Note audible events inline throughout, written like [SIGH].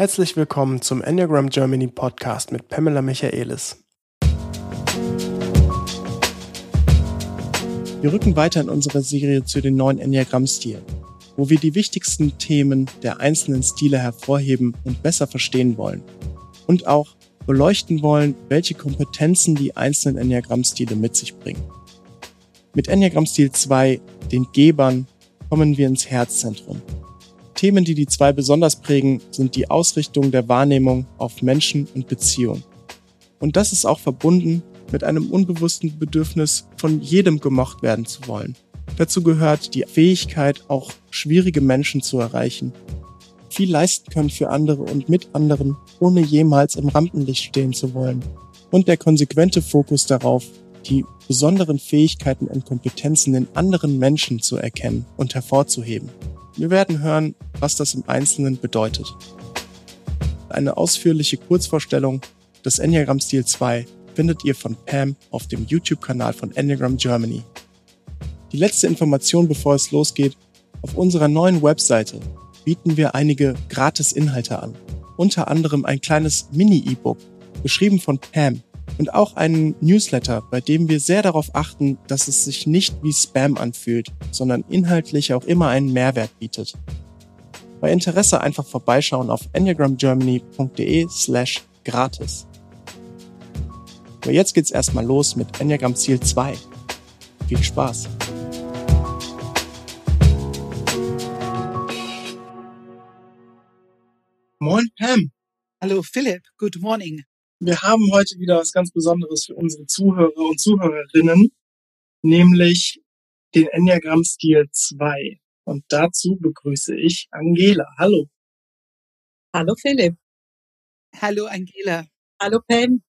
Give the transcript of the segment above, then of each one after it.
Herzlich willkommen zum Enneagram Germany Podcast mit Pamela Michaelis. Wir rücken weiter in unserer Serie zu den neuen Enneagramm-Stilen, wo wir die wichtigsten Themen der einzelnen Stile hervorheben und besser verstehen wollen. Und auch beleuchten wollen, welche Kompetenzen die einzelnen Enneagramm-Stile mit sich bringen. Mit Enneagramm-Stil 2, den Gebern, kommen wir ins Herzzentrum. Themen, die die zwei besonders prägen, sind die Ausrichtung der Wahrnehmung auf Menschen und Beziehungen. Und das ist auch verbunden mit einem unbewussten Bedürfnis, von jedem gemocht werden zu wollen. Dazu gehört die Fähigkeit, auch schwierige Menschen zu erreichen, viel leisten können für andere und mit anderen, ohne jemals im Rampenlicht stehen zu wollen. Und der konsequente Fokus darauf, die besonderen Fähigkeiten und Kompetenzen in anderen Menschen zu erkennen und hervorzuheben. Wir werden hören, was das im Einzelnen bedeutet. Eine ausführliche Kurzvorstellung des Enneagram Stil 2 findet ihr von Pam auf dem YouTube-Kanal von Enneagram Germany. Die letzte Information, bevor es losgeht, auf unserer neuen Webseite bieten wir einige Gratis-Inhalte an. Unter anderem ein kleines Mini-E-Book, geschrieben von Pam, und auch einen Newsletter, bei dem wir sehr darauf achten, dass es sich nicht wie Spam anfühlt, sondern inhaltlich auch immer einen Mehrwert bietet. Bei Interesse einfach vorbeischauen auf enneagramgermany.de slash gratis. Aber jetzt geht's erstmal los mit Enneagram Ziel 2. Viel Spaß! Moin Pam! Hallo Philipp, good morning. Wir haben heute wieder was ganz Besonderes für unsere Zuhörer und Zuhörerinnen, nämlich den Enneagramm-Stil 2. Und dazu begrüße ich Angela. Hallo. Hallo Philipp. Hallo Angela. Hallo Pam.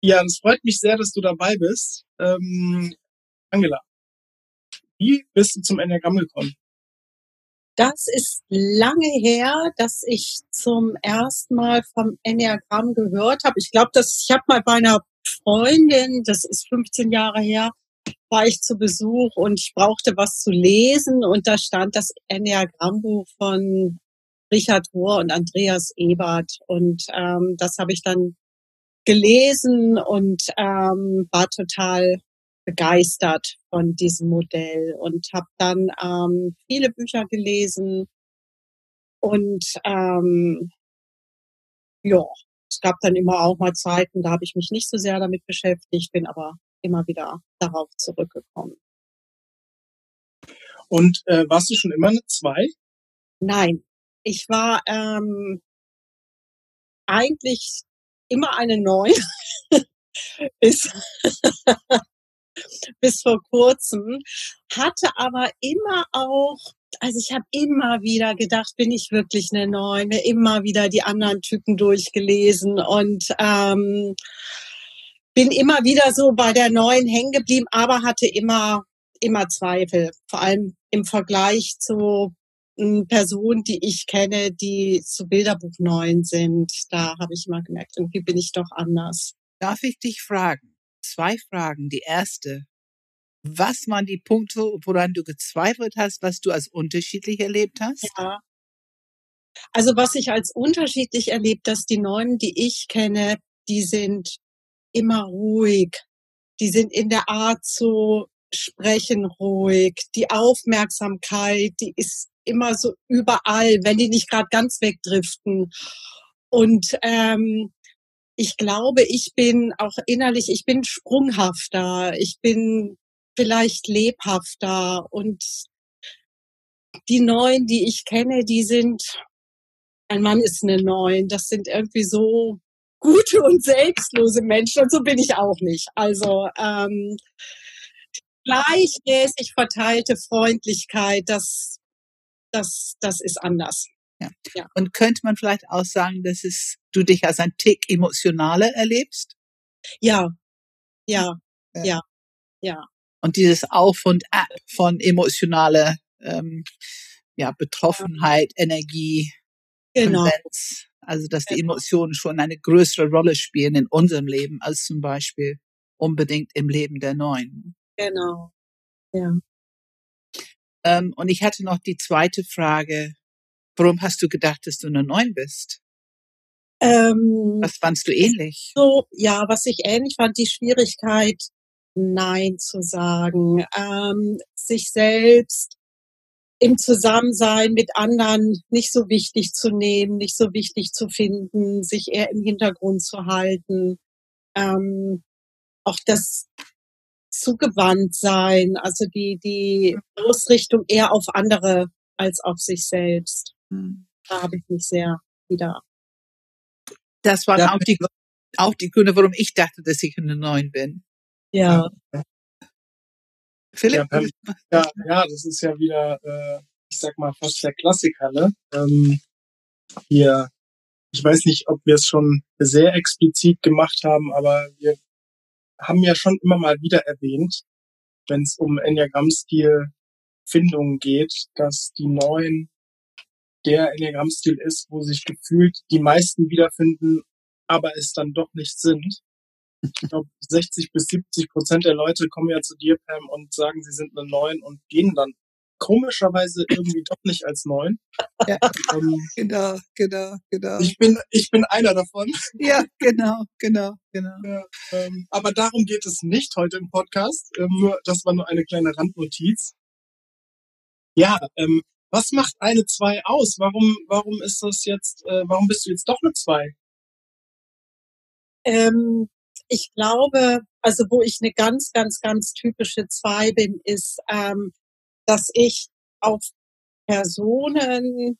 Ja, es freut mich sehr, dass du dabei bist. Ähm, Angela, wie bist du zum Enneagramm gekommen? Das ist lange her, dass ich zum ersten Mal vom Enneagramm gehört habe. Ich glaube, dass ich habe mal bei einer Freundin, das ist 15 Jahre her, war ich zu Besuch und ich brauchte was zu lesen und da stand das Enneagrammbuch von Richard Rohr und Andreas Ebert und ähm, das habe ich dann gelesen und ähm, war total begeistert von diesem Modell und habe dann ähm, viele Bücher gelesen und ähm, ja, es gab dann immer auch mal Zeiten, da habe ich mich nicht so sehr damit beschäftigt, bin aber immer wieder darauf zurückgekommen. Und äh, warst du schon immer eine Zwei? Nein, ich war ähm, eigentlich immer eine Neun. [LAUGHS] bis, [LAUGHS] bis vor kurzem, hatte aber immer auch, also ich habe immer wieder gedacht, bin ich wirklich eine Neun, mir immer wieder die anderen Typen durchgelesen und ähm, bin immer wieder so bei der Neuen hängen geblieben, aber hatte immer immer Zweifel, vor allem im Vergleich zu Personen, die ich kenne, die zu Bilderbuch neun sind. Da habe ich immer gemerkt, irgendwie bin ich doch anders. Darf ich dich fragen? Zwei Fragen. Die erste. Was waren die Punkte, woran du gezweifelt hast, was du als unterschiedlich erlebt hast? Ja. Also was ich als unterschiedlich erlebt, dass die Neuen, die ich kenne, die sind immer ruhig. Die sind in der Art zu sprechen ruhig. Die Aufmerksamkeit, die ist immer so überall, wenn die nicht gerade ganz wegdriften. Und ähm, ich glaube, ich bin auch innerlich, ich bin sprunghafter, ich bin vielleicht lebhafter und die Neuen, die ich kenne, die sind, ein Mann ist eine Neun, das sind irgendwie so gute und selbstlose Menschen und so bin ich auch nicht. Also ähm, gleichmäßig verteilte Freundlichkeit, das das, das ist anders. Ja. ja. Und könnte man vielleicht auch sagen, dass es, du dich als ein Tick emotionaler erlebst? Ja, ja, ja, ja. ja. Und dieses Auf und Ab von emotionaler ähm, ja, Betroffenheit, ja. Energie, genau. Tendenz, also dass die genau. Emotionen schon eine größere Rolle spielen in unserem Leben als zum Beispiel unbedingt im Leben der Neuen. Genau. Ja. Ähm, und ich hatte noch die zweite Frage. Warum hast du gedacht, dass du eine Neun bist? Ähm, Was fandst du ähnlich? so, ja, was ich ähnlich fand, die Schwierigkeit, Nein zu sagen, ähm, sich selbst im Zusammensein mit anderen nicht so wichtig zu nehmen, nicht so wichtig zu finden, sich eher im Hintergrund zu halten, ähm, auch das zugewandt sein, also die, die Ausrichtung eher auf andere als auf sich selbst. Hm. Da habe ich mich sehr wieder. Das waren Ja. auch die, auch die Gründe, warum ich dachte, dass ich eine Neun bin. Ja, Philipp? Ja, Ja, ja, das ist ja wieder, äh, ich sag mal, fast der Klassiker, ne? Ähm, hier, ich weiß nicht, ob wir es schon sehr explizit gemacht haben, aber wir haben ja schon immer mal wieder erwähnt, wenn es um Enneagrammstil Findungen geht, dass die neuen der Enneagrammstil ist, wo sich gefühlt die meisten wiederfinden, aber es dann doch nicht sind. Ich glaube, [LAUGHS] 60 bis 70 Prozent der Leute kommen ja zu dir, Pam, und sagen, sie sind eine Neun und gehen dann komischerweise irgendwie doch nicht als Neun. [LAUGHS] Ja. Ähm, Genau, genau, genau. ich bin, ich bin einer davon. [LAUGHS] Ja, genau, genau, genau. Ja, ähm, aber darum geht es nicht heute im Podcast. Ähm, nur, das war nur eine kleine Randnotiz. Ja, ähm, was macht eine zwei aus? Warum, warum ist das jetzt, äh, warum bist du jetzt doch eine zwei? ähm, ich glaube, also wo ich eine ganz, ganz, ganz typische Zwei bin, ist, ähm, dass ich auf Personen,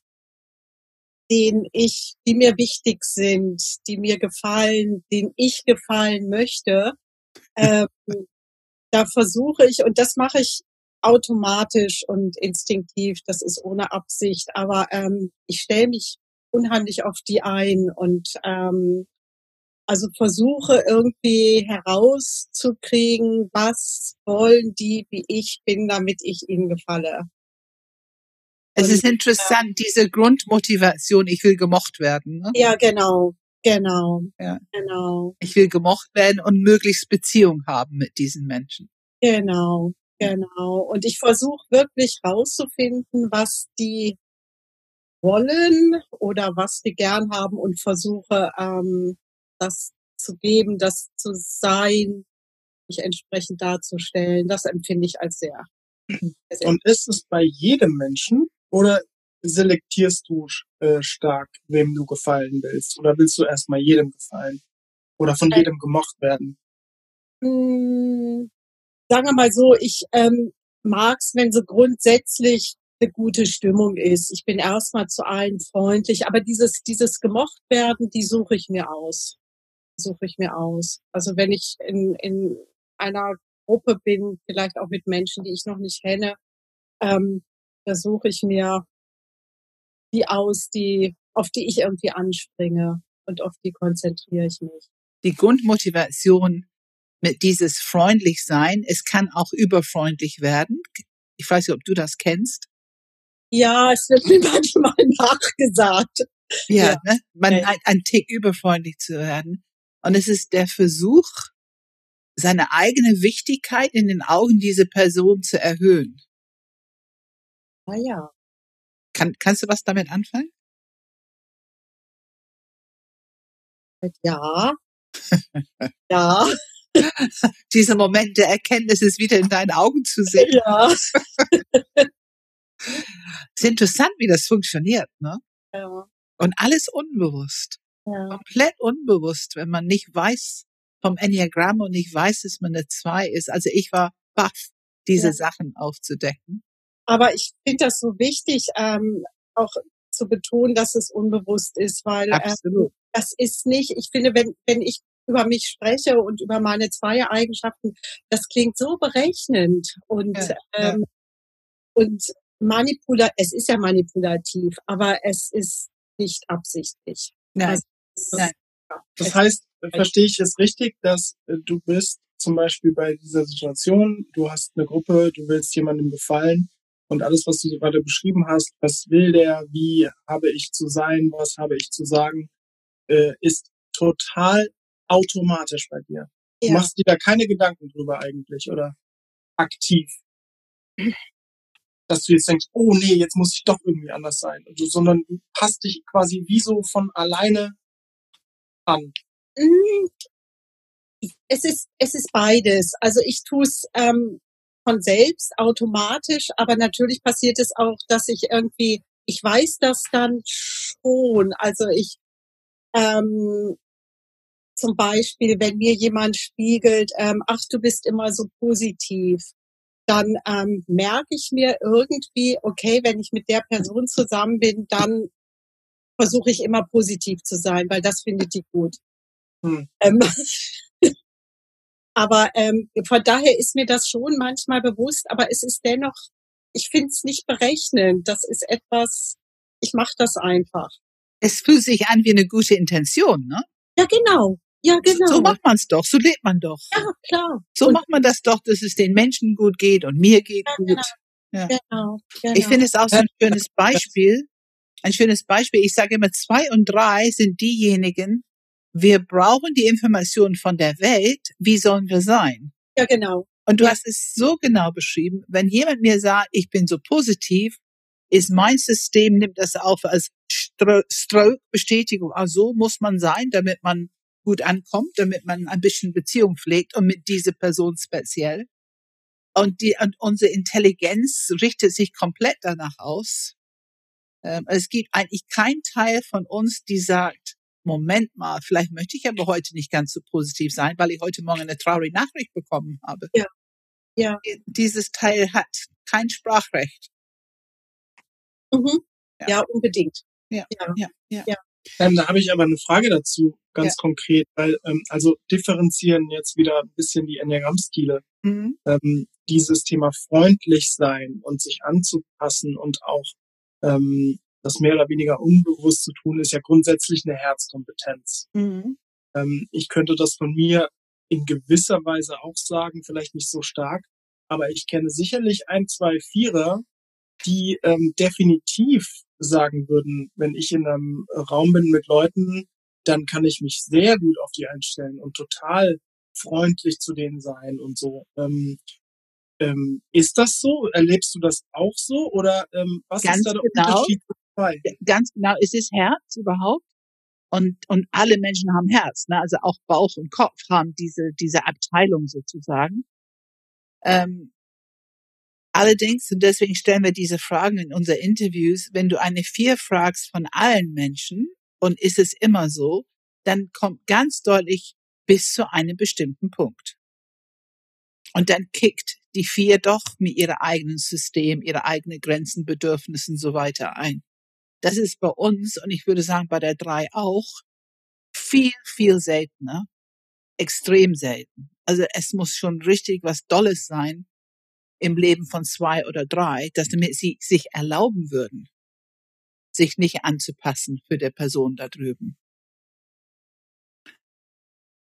denen ich, die mir wichtig sind, die mir gefallen, denen ich gefallen möchte, [LAUGHS] ähm, da versuche ich, und das mache ich automatisch und instinktiv, das ist ohne Absicht, aber ähm, ich stelle mich unheimlich auf die ein und ähm, also versuche irgendwie herauszukriegen, was wollen die, wie ich bin, damit ich ihnen gefalle. Es Und, ist interessant, diese Grundmotivation, ich will gemocht werden. Ne? Ja, genau, genau, Ja. genau, Ich will gemocht werden und möglichst Beziehung haben mit diesen Menschen. genau, genau. Und ich versuche wirklich rauszufinden, was die wollen oder was die gern haben und versuche ähm, das zu geben, das zu sein, mich entsprechend darzustellen. Das empfinde ich als sehr, [CLEARS THROAT] sehr Und ist es bei jedem Menschen oder selektierst du äh, stark, wem du gefallen willst? Oder willst du erstmal jedem gefallen? Oder von jedem gemocht werden? Sagen wir mal so, ich ähm, mag's, wenn so grundsätzlich eine gute Stimmung ist. Ich bin erstmal zu allen freundlich, aber dieses, dieses gemocht werden, die suche ich mir aus. Suche ich mir aus. Also wenn ich in, in einer Gruppe bin, vielleicht auch mit Menschen, die ich noch nicht kenne, ähm, da suche ich mir die aus, die, auf die ich irgendwie anspringe und auf die konzentriere ich mich. Die Grundmotivation dieses freundlich sein, es kann auch überfreundlich werden. Ich weiß nicht, ob du das kennst. Ja, es wird [LAUGHS] mir manchmal nachgesagt. Ja, Ja. Ne? man Ja. ein, ein Tick überfreundlich zu werden. Und es ist der Versuch, seine eigene Wichtigkeit in den Augen dieser Person zu erhöhen. Ah ja. Kann, kannst du was damit anfangen? Ja. [LAUGHS] ja. [LAUGHS] Dieser Moment der Erkenntnis ist wieder in deinen Augen zu sehen. Ja. Es [LAUGHS] ist interessant, wie das funktioniert, ne? Ja. Und alles unbewusst. Ja. Komplett unbewusst, wenn man nicht weiß vom Enneagramm und nicht weiß, dass man eine Zwei ist. Also ich war baff, diese Ja. Sachen aufzudecken. Aber ich finde das so wichtig, ähm, auch zu betonen, dass es unbewusst ist, weil äh, Absolut. das ist nicht, ich finde, wenn, wenn ich über mich spreche und über meine zwei Eigenschaften, das klingt so berechnend und, Ja, ja. ähm, und manipula es ist ja manipulativ, aber es ist nicht absichtlich. Nein, Also, es- nein. Das heißt, verstehe ich es richtig, dass äh, du bist zum Beispiel bei dieser Situation, du hast eine Gruppe, du willst jemandem gefallen und alles, was du so gerade beschrieben hast, was will der, wie habe ich zu sein, was habe ich zu sagen, äh, ist total automatisch bei dir. Du ja. machst dir da keine Gedanken drüber eigentlich oder aktiv. dass du jetzt denkst, oh nee, jetzt muss ich doch irgendwie anders sein, also, sondern du passt dich quasi wie so von alleine an. Hm, es ist, es ist beides. Also ich tue es ähm, von selbst automatisch, aber natürlich passiert es auch, dass ich irgendwie, ich weiß das dann schon. Also ich ähm, zum Beispiel, wenn mir jemand spiegelt, ähm, ach, du bist immer so positiv, dann ähm, merke ich mir irgendwie, okay, wenn ich mit der Person zusammen bin, dann versuche ich immer positiv zu sein, weil das findet die gut. Hm. Ähm, [LAUGHS] aber ähm, von daher ist mir das schon manchmal bewusst, aber es ist dennoch, ich finde es nicht berechnend. Das ist etwas, ich mache das einfach. Es fühlt sich an wie eine gute Intention, ne? Ja, genau. Ja, genau. So macht man es doch, so lebt man doch. Ja, klar. So und macht man das doch, dass es den Menschen gut geht und mir geht ja, gut. Genau. Ja. Genau, genau. Ich finde es auch so ein schönes Beispiel. Ein schönes Beispiel. Ich sage immer, zwei und drei sind diejenigen, wir brauchen die Informationen von der Welt, wie sollen wir sein? Ja, genau. Und du ja. hast es so genau beschrieben, wenn jemand mir sagt, ich bin so positiv, ist mein System, nimmt das auf als Stroke-Bestätigung. Also muss man sein, damit man gut ankommt, damit man ein bisschen Beziehung pflegt und mit dieser Person speziell. Und, die, und unsere Intelligenz richtet sich komplett danach aus. Ähm, es gibt eigentlich keinen Teil von uns, die sagt, Moment mal, vielleicht möchte ich aber heute nicht ganz so positiv sein, weil ich heute Morgen eine traurige Nachricht bekommen habe. Ja. Ja. Dieses Teil hat kein Sprachrecht. Mhm. Ja. ja. unbedingt. Ja, ja, ja. ja. ja. Ähm, da habe ich aber eine Frage dazu, ganz konkret, weil ähm, also differenzieren jetzt wieder ein bisschen die Enneagrammstile. Mhm. Ähm, dieses Thema freundlich sein und sich anzupassen und auch ähm, das mehr oder weniger unbewusst zu tun, ist ja grundsätzlich eine Herzkompetenz. Mhm. Ähm, ich könnte das von mir in gewisser Weise auch sagen, vielleicht nicht so stark, aber ich kenne sicherlich ein, zwei Vierer, die ähm, definitiv sagen würden, wenn ich in einem Raum bin mit Leuten, dann kann ich mich sehr gut auf die einstellen und total freundlich zu denen sein und so. Ähm, ähm, ist das so? Erlebst du das auch so? Oder ähm, was Ganz ist da der genau. Unterschied dabei? Ganz genau, ist es Herz überhaupt? Und, und alle Menschen haben Herz, ne? also auch Bauch und Kopf haben diese, diese Abteilung sozusagen. Ähm, allerdings, und deswegen stellen wir diese Fragen in unsere Interviews, wenn du eine Vier fragst von allen Menschen, und ist es immer so, dann kommt ganz deutlich bis zu einem bestimmten Punkt. Und dann kickt die Vier doch mit ihrem eigenen System, ihre eigenen Grenzen, Bedürfnissen so weiter ein. Das ist bei uns und ich würde sagen bei der drei auch viel, viel seltener, extrem selten. Also es muss schon richtig was Dolles sein im Leben von zwei oder drei, dass damit sie sich erlauben würden, sich nicht anzupassen für der Person da drüben.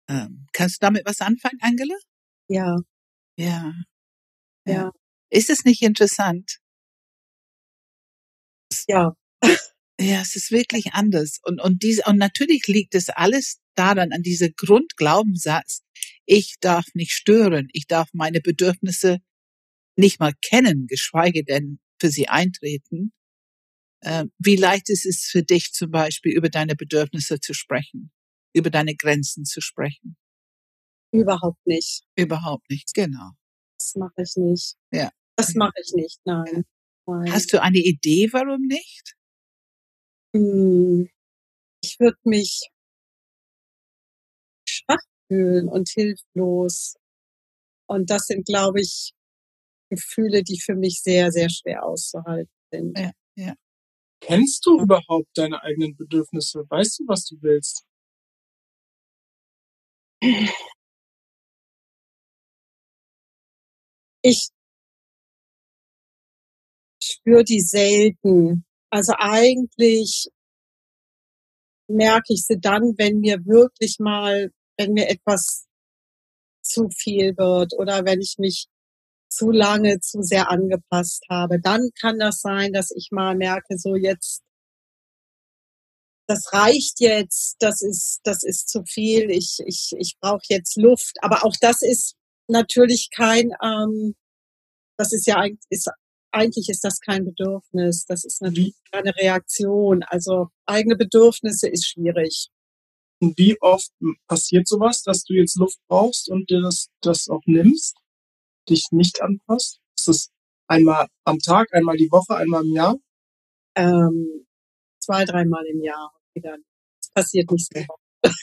Ähm, kannst du damit was anfangen, Angela? Ja. Ja. Ja. ja. Ist es nicht interessant? Ja. Ja, es ist wirklich anders. Und, und diese, und natürlich liegt es alles daran, an dieser Grundglaubenssatz, ich darf nicht stören, ich darf meine Bedürfnisse nicht mal kennen, geschweige denn für sie eintreten. Äh, wie leicht ist es für dich zum Beispiel, über deine Bedürfnisse zu sprechen, über deine Grenzen zu sprechen? Überhaupt nicht. Überhaupt nicht, genau. Das mache ich nicht. Ja. Das mache ich nicht, nein. nein. Hast du eine Idee, warum nicht? Hm, ich würde mich schwach fühlen und hilflos. Und das sind, glaube ich, Gefühle, die für mich sehr, sehr schwer auszuhalten sind. Ja, ja. Kennst du überhaupt deine eigenen Bedürfnisse? Weißt du, was du willst? Ich spüre die selten. Also eigentlich merke ich sie dann, wenn mir wirklich mal, wenn mir etwas zu viel wird oder wenn ich mich zu lange zu sehr angepasst habe. Dann kann das sein, dass ich mal merke, so jetzt, das reicht jetzt, das ist, das ist zu viel, ich, ich, ich brauche jetzt Luft. Aber auch das ist natürlich kein, ähm, das ist ja eigentlich, ist eigentlich ist das kein Bedürfnis. Das ist natürlich eine Reaktion. Also eigene Bedürfnisse ist schwierig. Und wie oft passiert sowas, dass du jetzt Luft brauchst und dir das, das auch nimmst, dich nicht anpasst? Ist es einmal am Tag, einmal die Woche, einmal im Jahr? Ähm, zwei, dreimal im Jahr. Das passiert nicht so oft.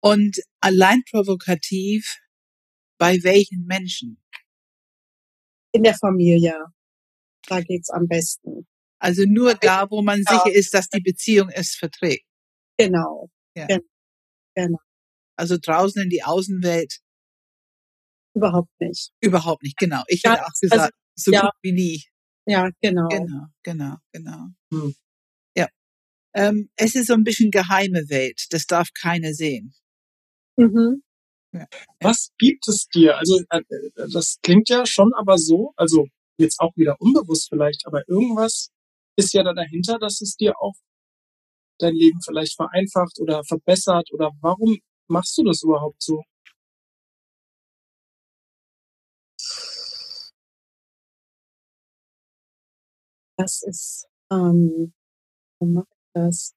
und allein provokativ, bei welchen Menschen? In der Familie. Da geht's am besten. Also nur da, wo man sicher ist, dass die Beziehung es verträgt. Genau. Ja. Genau. Also draußen in die Außenwelt. Überhaupt nicht. Überhaupt nicht, genau. Ich hätte auch gesagt, also, so ja. gut wie nie. Ja, genau. Genau, genau, genau. Hm. Ja. Ähm, es ist so ein bisschen geheime Welt. Das darf keiner sehen. Mhm. Ja. Was gibt es dir? Also äh, das klingt ja schon aber so, also jetzt auch wieder unbewusst vielleicht, aber irgendwas ist ja da dahinter, dass es dir auch dein Leben vielleicht vereinfacht oder verbessert oder warum machst du das überhaupt so? Das ist, ähm, wo mache ich das?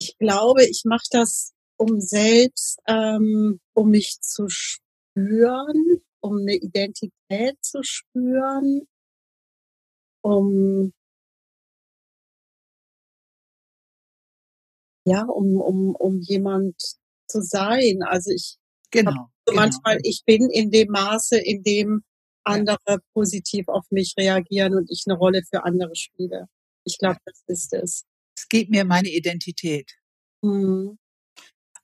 Ich glaube, ich mache das, um selbst, ähm, um mich zu spüren, um eine Identität zu spüren, um ja, um, um, um jemand zu sein. Also ich genau, so genau. manchmal, ich bin in dem Maße, in dem andere ja. positiv auf mich reagieren und ich eine Rolle für andere spiele. Ich glaube, ja. das ist es. Es gibt mir meine Identität. Mhm.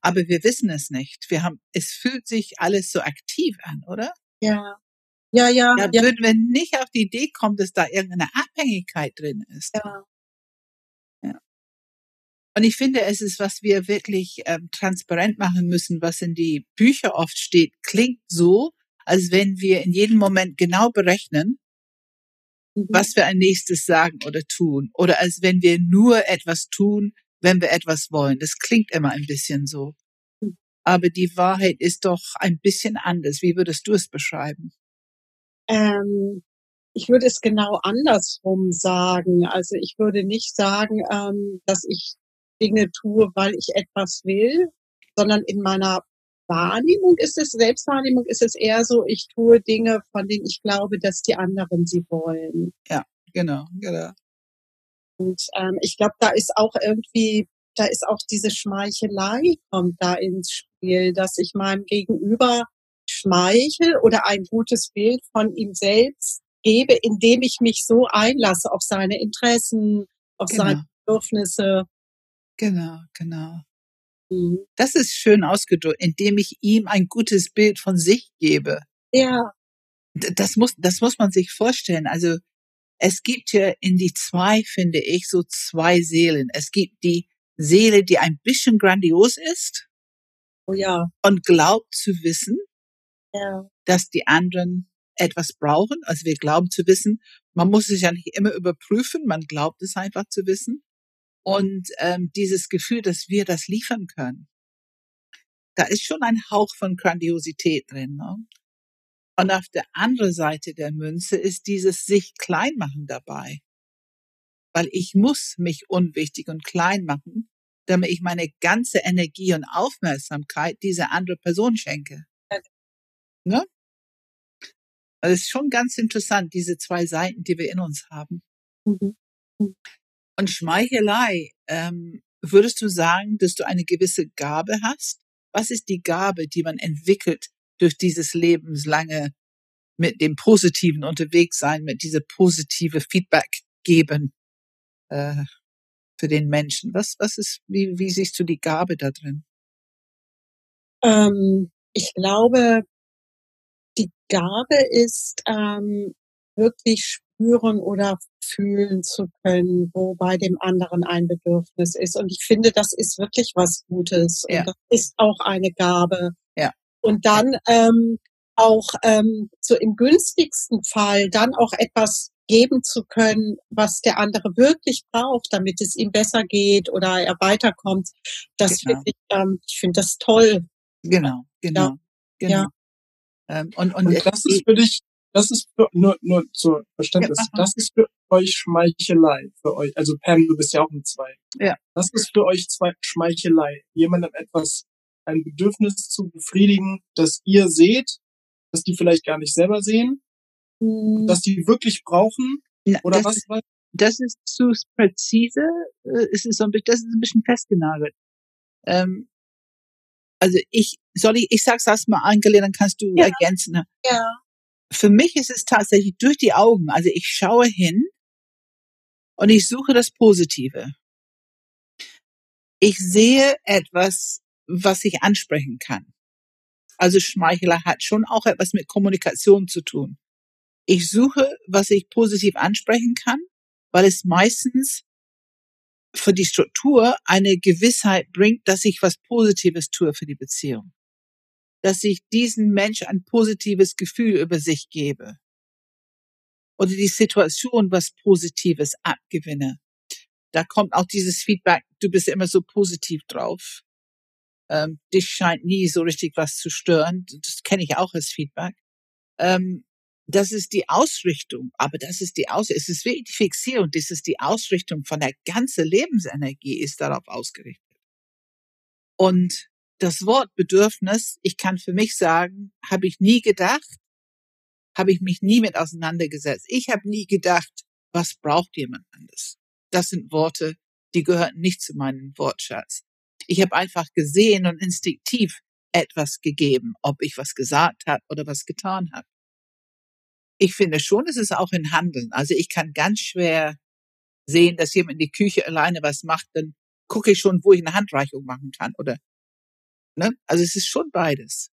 Aber wir wissen es nicht. Wir haben, es fühlt sich alles so aktiv an, oder? Ja. Ja, ja. ja, ja. Würden wir nicht auf die Idee kommen, dass da irgendeine Abhängigkeit drin ist. Ja. ja. Und ich finde, es ist, was wir wirklich ähm, transparent machen müssen, was in die Bücher oft steht, klingt so, als wenn wir in jedem Moment genau berechnen, mhm. was wir ein nächstes sagen oder tun. Oder als wenn wir nur etwas tun, wenn wir etwas wollen. Das klingt immer ein bisschen so. Mhm. Aber die Wahrheit ist doch ein bisschen anders. Wie würdest du es beschreiben? Ähm, ich würde es genau andersrum sagen. Also ich würde nicht sagen, ähm, dass ich Dinge tue, weil ich etwas will, sondern in meiner Wahrnehmung ist es, Selbstwahrnehmung ist es eher so, ich tue Dinge, von denen ich glaube, dass die anderen sie wollen. Ja, genau, genau. Und ähm, ich glaube, da ist auch irgendwie, da ist auch diese Schmeichelei kommt da ins Spiel, dass ich meinem Gegenüber schmeichel oder ein gutes Bild von ihm selbst gebe, indem ich mich so einlasse auf seine Interessen, auf genau. seine Bedürfnisse. Genau, genau. Mhm. Das ist schön ausgedrückt, indem ich ihm ein gutes Bild von sich gebe. Ja. Das muss, das muss man sich vorstellen. Also, es gibt ja in die zwei, finde ich, so zwei Seelen. Es gibt die Seele, die ein bisschen grandios ist. Oh ja. Und glaubt zu wissen, ja. dass die anderen etwas brauchen. Also wir glauben zu wissen, man muss es ja nicht immer überprüfen, man glaubt es einfach zu wissen. Und ähm, dieses Gefühl, dass wir das liefern können, da ist schon ein Hauch von Grandiosität drin. Ne? Und auf der anderen Seite der Münze ist dieses sich klein machen dabei. Weil ich muss mich unwichtig und klein machen, damit ich meine ganze Energie und Aufmerksamkeit dieser andere Person schenke. Ne? Also es ist schon ganz interessant, diese zwei Seiten, die wir in uns haben. Mhm. Und Schmeichelei, ähm, würdest du sagen, dass du eine gewisse Gabe hast? Was ist die Gabe, die man entwickelt durch dieses lebenslange mit dem Positiven unterwegs sein, mit dieser positive Feedback geben äh, für den Menschen? Was, was ist, wie, wie siehst du die Gabe da drin? Ähm, ich glaube, die Gabe ist, ähm, wirklich spüren oder fühlen zu können, wo bei dem anderen ein Bedürfnis ist. Und ich finde, das ist wirklich was Gutes. Ja. Und das ist auch eine Gabe. Ja. Und dann ähm, auch ähm, so im günstigsten Fall dann auch etwas geben zu können, was der andere wirklich braucht, damit es ihm besser geht oder er weiterkommt. Das Genau. finde ich, ähm, ich finde das toll. Genau, genau, genau. Ja. Ähm, und, und, Und das ist für dich das ist für, nur, nur zur Verständnis, ja, das ist für euch Schmeichelei, für euch. Also Pam, du bist ja auch ein Zwei. Ja. Das ist für euch zwei Schmeichelei. Jemandem etwas, ein Bedürfnis zu befriedigen, das ihr seht, das die vielleicht gar nicht selber sehen, mhm. dass die wirklich brauchen, Na, oder das, was, was? Das ist zu präzise, äh, es ist so ein bisschen, das ist ein bisschen festgenagelt. Ähm, also ich, soll ich, ich sag's erstmal Angela, dann kannst du ja. ergänzen. Ne? Ja. Für mich ist es tatsächlich durch die Augen. Also ich schaue hin und ich suche das Positive. Ich sehe etwas, was ich ansprechen kann. Also Schmeichler hat schon auch etwas mit Kommunikation zu tun. Ich suche, was ich positiv ansprechen kann, weil es meistens für die Struktur eine Gewissheit bringt, dass ich was Positives tue für die Beziehung. Dass ich diesen Mensch ein positives Gefühl über sich gebe. Oder die Situation was Positives abgewinne. Da kommt auch dieses Feedback, du bist immer so positiv drauf. Ähm, dich scheint nie so richtig was zu stören. Das kenne ich auch als Feedback. Ähm, das ist die Ausrichtung, aber das ist die Aus, es ist wirklich die Fixierung, das ist die Ausrichtung von der ganzen Lebensenergie ist darauf ausgerichtet. Und das Wort Bedürfnis, ich kann für mich sagen, habe ich nie gedacht, habe ich mich nie mit auseinandergesetzt. Ich habe nie gedacht, was braucht jemand anderes? Das sind Worte, die gehören nicht zu meinem Wortschatz. Ich habe einfach gesehen und instinktiv etwas gegeben, ob ich was gesagt habe oder was getan habe ich finde schon, es ist auch in Handeln. Also ich kann ganz schwer sehen, dass jemand in die Küche alleine was macht, dann gucke ich schon, wo ich eine Handreichung machen kann, oder? Ne? Also es ist schon beides.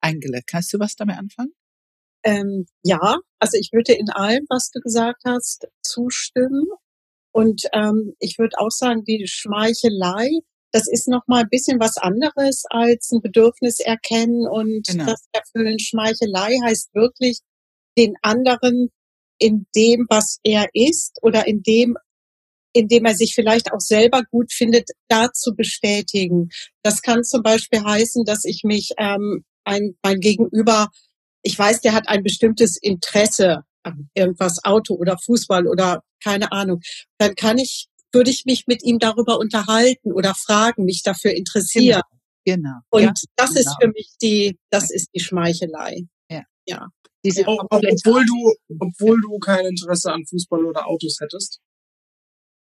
Angela, kannst du was damit anfangen? Ähm, ja, also ich würde in allem, was du gesagt hast, zustimmen. Und ähm, ich würde auch sagen, die Schmeichelei, das ist noch mal ein bisschen was anderes als ein Bedürfnis erkennen und genau. das Erfüllen. Schmeichelei heißt wirklich, den anderen in dem, was er ist oder in dem, in dem er sich vielleicht auch selber gut findet, da zu bestätigen. Das kann zum Beispiel heißen, dass ich mich ähm, ein, mein Gegenüber, ich weiß, der hat ein bestimmtes Interesse an irgendwas, Auto oder Fußball oder keine Ahnung. Dann kann ich, würde ich mich mit ihm darüber unterhalten oder fragen, mich dafür interessieren. Genau. genau. Und ja, das genau. ist für mich die, das ist die Schmeichelei. Ja. Ja. Diese Ob, obwohl du, obwohl du kein Interesse an Fußball oder Autos hättest?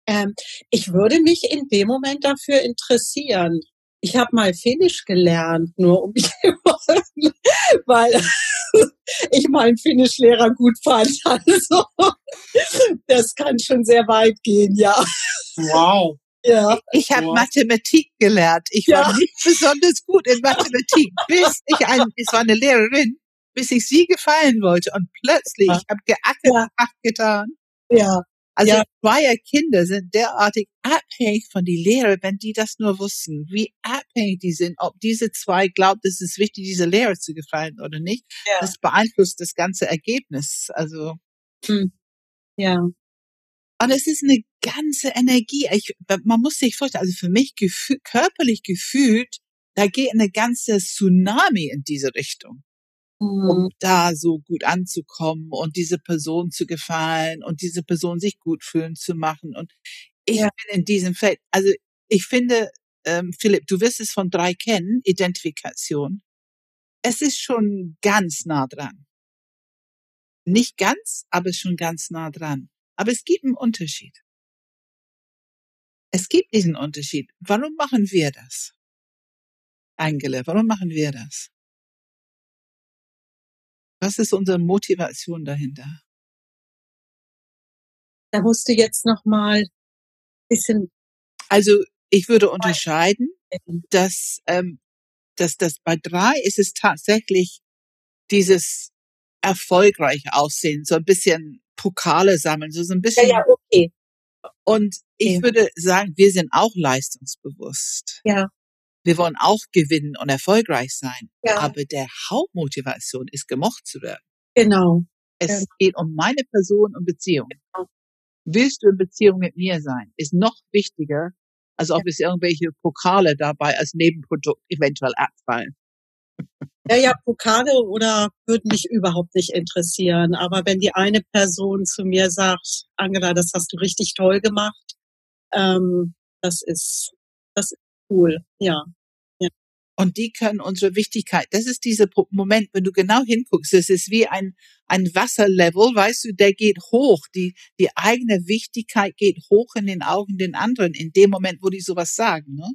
Ähm, ich würde mich in dem Moment dafür interessieren. Ich habe mal Finnisch gelernt, nur um [LAUGHS] weil [LAUGHS] ich meinen Finnischlehrer gut fand. [LAUGHS] Also das kann schon sehr weit gehen, ja. Wow. Ja. Ich habe wow. Mathematik gelernt. Ich ja. war nicht besonders gut in Mathematik, bis ich ein, es war eine Lehrerin, bis ich sie gefallen wollte. Und plötzlich, ja. ich habe geackert ja. Getan. Ja. Also ja. Kinder sind derartig abhängig von die Lehrer, wenn die das nur wussten, wie abhängig die sind, ob diese zwei glaubt, es ist wichtig, diese Lehrer zu gefallen oder nicht. Ja. Das beeinflusst das ganze Ergebnis. Also. Hm. Ja. Und es ist eine ganze Energie. Ich, man muss sich vorstellen, also für mich gefühl, körperlich gefühlt, da geht eine ganze Tsunami in diese Richtung um mhm. da so gut anzukommen und diese Person zu gefallen und diese Person sich gut fühlen zu machen. Und ich ja. bin in diesem Feld, also ich finde, ähm, Philipp, du wirst es von drei kennen, Identifikation. Es ist schon ganz nah dran. Nicht ganz, aber schon ganz nah dran. Aber es gibt einen Unterschied. Es gibt diesen Unterschied. Warum machen wir das? Angela, warum machen wir das? Was ist unsere Motivation dahinter? Da musst du jetzt noch mal bisschen. Also ich würde unterscheiden, dass ähm, dass das bei drei ist es tatsächlich dieses erfolgreiche Aussehen, so ein bisschen Pokale sammeln, so, so ein bisschen. Ja, ja, okay. Und ich ja. würde sagen, wir sind auch leistungsbewusst. Ja. Wir wollen auch gewinnen und erfolgreich sein. Ja. Aber der Hauptmotivation ist, gemocht zu werden. Genau. Es genau. geht um meine Person und Beziehung. Genau. Willst du in Beziehung mit mir sein? Ist noch wichtiger, als ob ja. es irgendwelche Pokale dabei als Nebenprodukt eventuell abfallen. Ja, ja, Pokale oder würden mich überhaupt nicht interessieren. Aber wenn die eine Person zu mir sagt, Angela, das hast du richtig toll gemacht, ähm, das ist, das ist cool, ja. Und die können unsere Wichtigkeit, das ist dieser Moment, wenn du genau hinguckst, es ist wie ein, ein Wasserlevel, weißt du, der geht hoch. Die, die eigene Wichtigkeit geht hoch in den Augen den anderen in dem Moment, wo die sowas sagen, ne?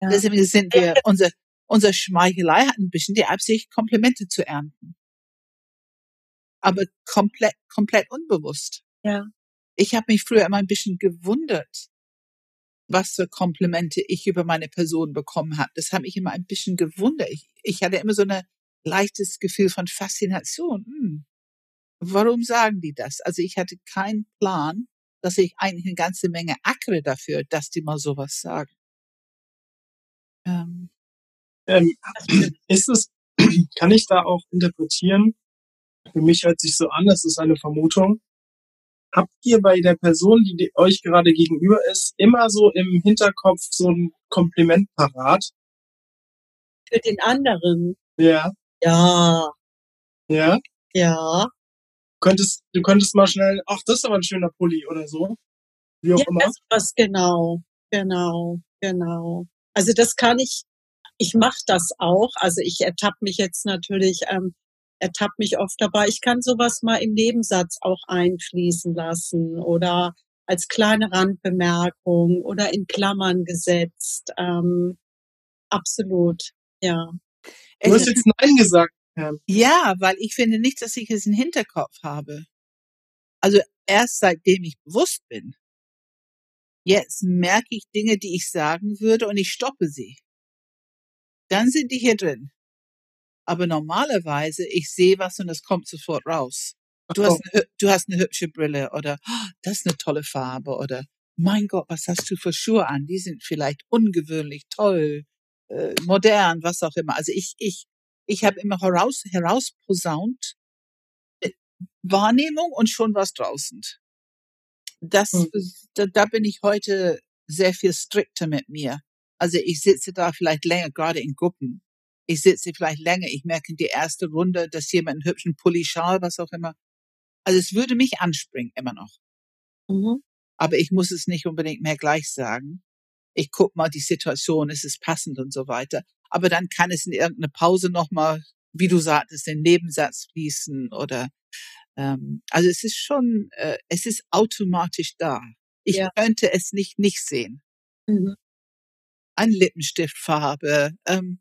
Ja. Deswegen sind wir, unser, unser Schmeichelei hat ein bisschen die Absicht, Komplimente zu ernten. Aber komplett, komplett unbewusst. Ja. Ich habe mich früher immer ein bisschen gewundert, was für Komplimente ich über meine Person bekommen habe. Das hat mich immer ein bisschen gewundert. Ich, ich hatte immer so ein leichtes Gefühl von Faszination. Hm. Warum sagen die das? Also ich hatte keinen Plan, dass ich eigentlich eine ganze Menge ackere dafür, dass die mal sowas sagen. Ähm, ähm, ist es, [CLEARS THROAT] kann ich da auch interpretieren? Für mich hört sich so an, das ist eine Vermutung, Habt ihr bei der Person, die euch gerade gegenüber ist, immer so im Hinterkopf so ein Kompliment parat? Für den anderen? Ja. Ja. Ja? Ja. Könntest, du könntest mal schnell, ach, das ist aber ein schöner Pulli oder so. Wie auch ja, immer. Das was genau, genau, genau. Also das kann ich, ich mache das auch. Also ich ertappe mich jetzt natürlich ähm, ertappe mich oft dabei. Ich kann sowas mal im Nebensatz auch einfließen lassen oder als kleine Randbemerkung oder in Klammern gesetzt. Ähm, absolut, ja. Du hast jetzt Nein gesagt. Ja. ja, weil ich finde nicht, dass ich es im Hinterkopf habe. Also erst seitdem ich bewusst bin. Jetzt merke ich Dinge, die ich sagen würde und ich stoppe sie. Dann sind die hier drin. Aber normalerweise, ich sehe was und es kommt sofort raus. Du hast, eine, du hast eine hübsche Brille oder oh, das ist eine tolle Farbe oder mein Gott, was hast du für Schuhe an? Die sind vielleicht ungewöhnlich toll, äh, modern, was auch immer. Also ich, ich, ich habe immer heraus, herausposaunt äh, Wahrnehmung und schon was draußen. Das, hm. da, da bin ich heute sehr viel strikter mit mir. Also ich sitze da vielleicht länger, gerade in Gruppen ich sitze vielleicht länger, ich merke in die erste Runde, dass jemand einen hübschen Pulli, Schal, was auch immer. Also es würde mich anspringen, immer noch. Mhm. Aber ich muss es nicht unbedingt mehr gleich sagen. Ich guck mal die Situation, ist es passend und so weiter. Aber dann kann es in irgendeine Pause nochmal, wie du sagtest, den Nebensatz fließen oder ähm, also es ist schon, äh, es ist automatisch da. Ich ja. könnte es nicht nicht sehen. Mhm. Ein Lippenstiftfarbe, ähm,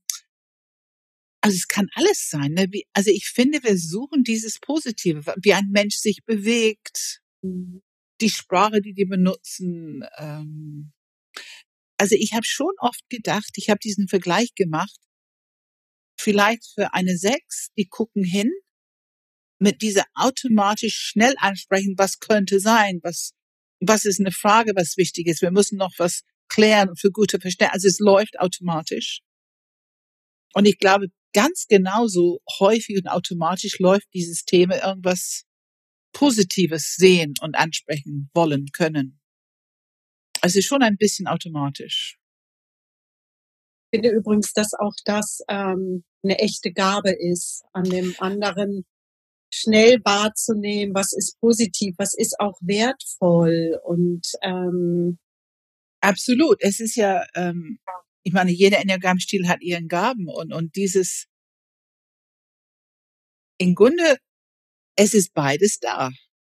also es kann alles sein. Ne? Wie, also ich finde, wir suchen dieses Positive, wie ein Mensch sich bewegt, die Sprache, die die benutzen. Ähm, also ich habe schon oft gedacht, ich habe diesen Vergleich gemacht, vielleicht für eine Sechs, die gucken hin, mit dieser automatisch schnell ansprechen, was könnte sein, was, was ist eine Frage, was wichtig ist. Wir müssen noch was klären für gute Verständnis. Also es läuft automatisch. Und ich glaube, ganz genauso häufig und automatisch läuft dieses Thema irgendwas Positives sehen und ansprechen wollen können. Also schon ein bisschen automatisch. Ich finde übrigens, dass auch das ähm, eine echte Gabe ist, an dem anderen schnell wahrzunehmen, was ist positiv, was ist auch wertvoll und ähm, absolut. Es ist ja ähm, ich meine, jeder Enneagramm-Stil hat ihren Gaben und, und dieses, im Grunde, es ist beides da.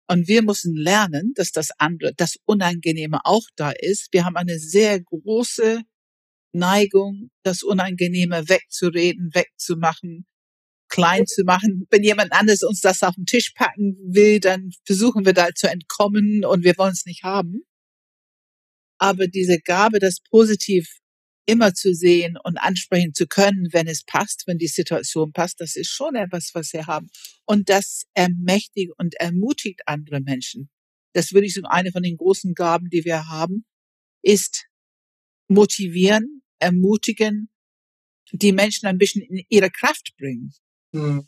Und wir müssen lernen, dass das andere, das Unangenehme auch da ist. Wir haben eine sehr große Neigung, das Unangenehme wegzureden, wegzumachen, klein zu machen. Wenn jemand anderes uns das auf den Tisch packen will, dann versuchen wir da zu entkommen und wir wollen es nicht haben. Aber diese Gabe, das positiv immer zu sehen und ansprechen zu können, wenn es passt, wenn die Situation passt, das ist schon etwas, was wir haben. Und das ermächtigt und ermutigt andere Menschen. Das würde ich sagen, eine von den großen Gaben, die wir haben, ist motivieren, ermutigen, die Menschen ein bisschen in ihre Kraft bringen. Mhm.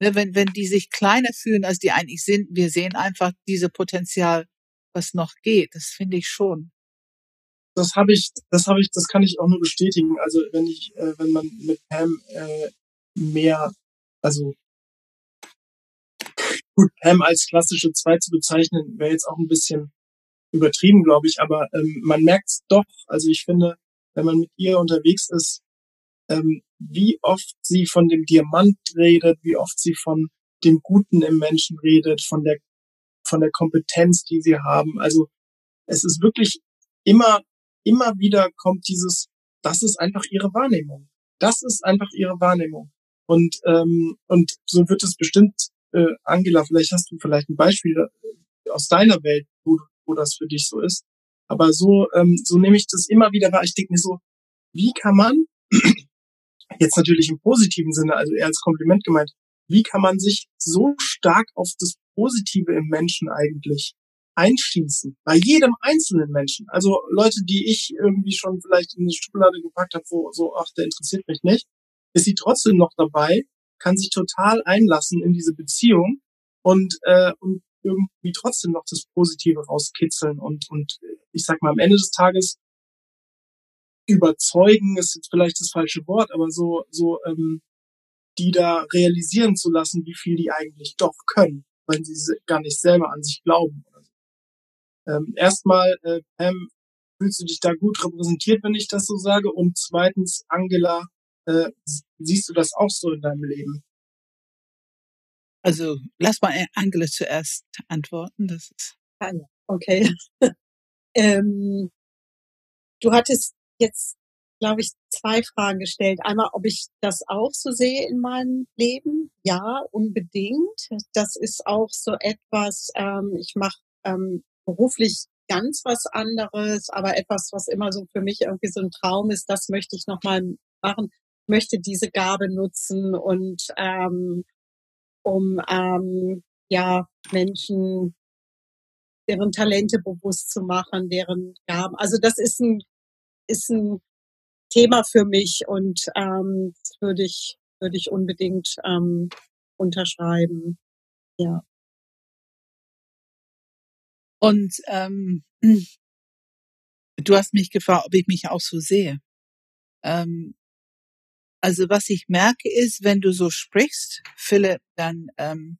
Wenn, wenn die sich kleiner fühlen, als die eigentlich sind, wir sehen einfach diese Potenzial, was noch geht. Das finde ich schon das habe ich, das habe ich, das kann ich auch nur bestätigen. Also wenn ich, äh, wenn man mit Pam äh, mehr Also gut, Pam als klassische zwei zu bezeichnen, wäre jetzt auch ein bisschen übertrieben, glaube ich, aber ähm, man merkt es doch. Also ich finde, wenn man mit ihr unterwegs ist, ähm, wie oft sie von dem Diamant redet, wie oft sie von dem Guten im Menschen redet, von der von der Kompetenz, die sie haben. Also es ist wirklich immer immer wieder kommt dieses, das ist einfach ihre Wahrnehmung. Das ist einfach ihre Wahrnehmung. Und ähm, und so wird es bestimmt, äh, Angela, vielleicht hast du vielleicht ein Beispiel äh, aus deiner Welt, wo, wo das für dich so ist. Aber so ähm, so nehme ich das immer wieder wahr. Ich denke mir so, wie kann man [CLEARS THROAT] jetzt natürlich im positiven Sinne, also eher als Kompliment gemeint, wie kann man sich so stark auf das Positive im Menschen eigentlich einschießen? Bei jedem einzelnen Menschen. Also Leute, die ich irgendwie schon vielleicht in die Schublade gepackt habe, wo so, ach, der interessiert mich nicht, ist sie trotzdem noch dabei, kann sich total einlassen in diese Beziehung und, äh, und irgendwie trotzdem noch das Positive rauskitzeln und, und ich sag mal, am Ende des Tages überzeugen ist jetzt vielleicht das falsche Wort, aber so, so ähm, die da realisieren zu lassen, wie viel die eigentlich doch können, weil sie gar nicht selber an sich glauben. Ähm, erstmal, äh, Pam, fühlst du dich da gut repräsentiert, wenn ich das so sage? Und zweitens, Angela, äh, siehst du das auch so in deinem Leben? Also lass mal Angela zuerst antworten. Das ist ah, okay. [LAUGHS] ähm, du hattest jetzt, glaube ich, zwei Fragen gestellt. Einmal, ob ich das auch so sehe in meinem Leben. Ja, unbedingt. Das ist auch so etwas, ähm, ich mache ähm, beruflich ganz was anderes, aber etwas, was immer so für mich irgendwie so ein Traum ist, das möchte ich nochmal machen, möchte diese Gabe nutzen und ähm, um ähm, ja Menschen deren Talente bewusst zu machen, deren Gaben. Also das ist ein ist ein Thema für mich und ähm, würde ich, würde ich unbedingt ähm, unterschreiben. Ja. Und ähm, du hast mich gefragt, ob ich mich auch so sehe. Ähm, also was ich merke ist, wenn du so sprichst, Philipp, dann ähm,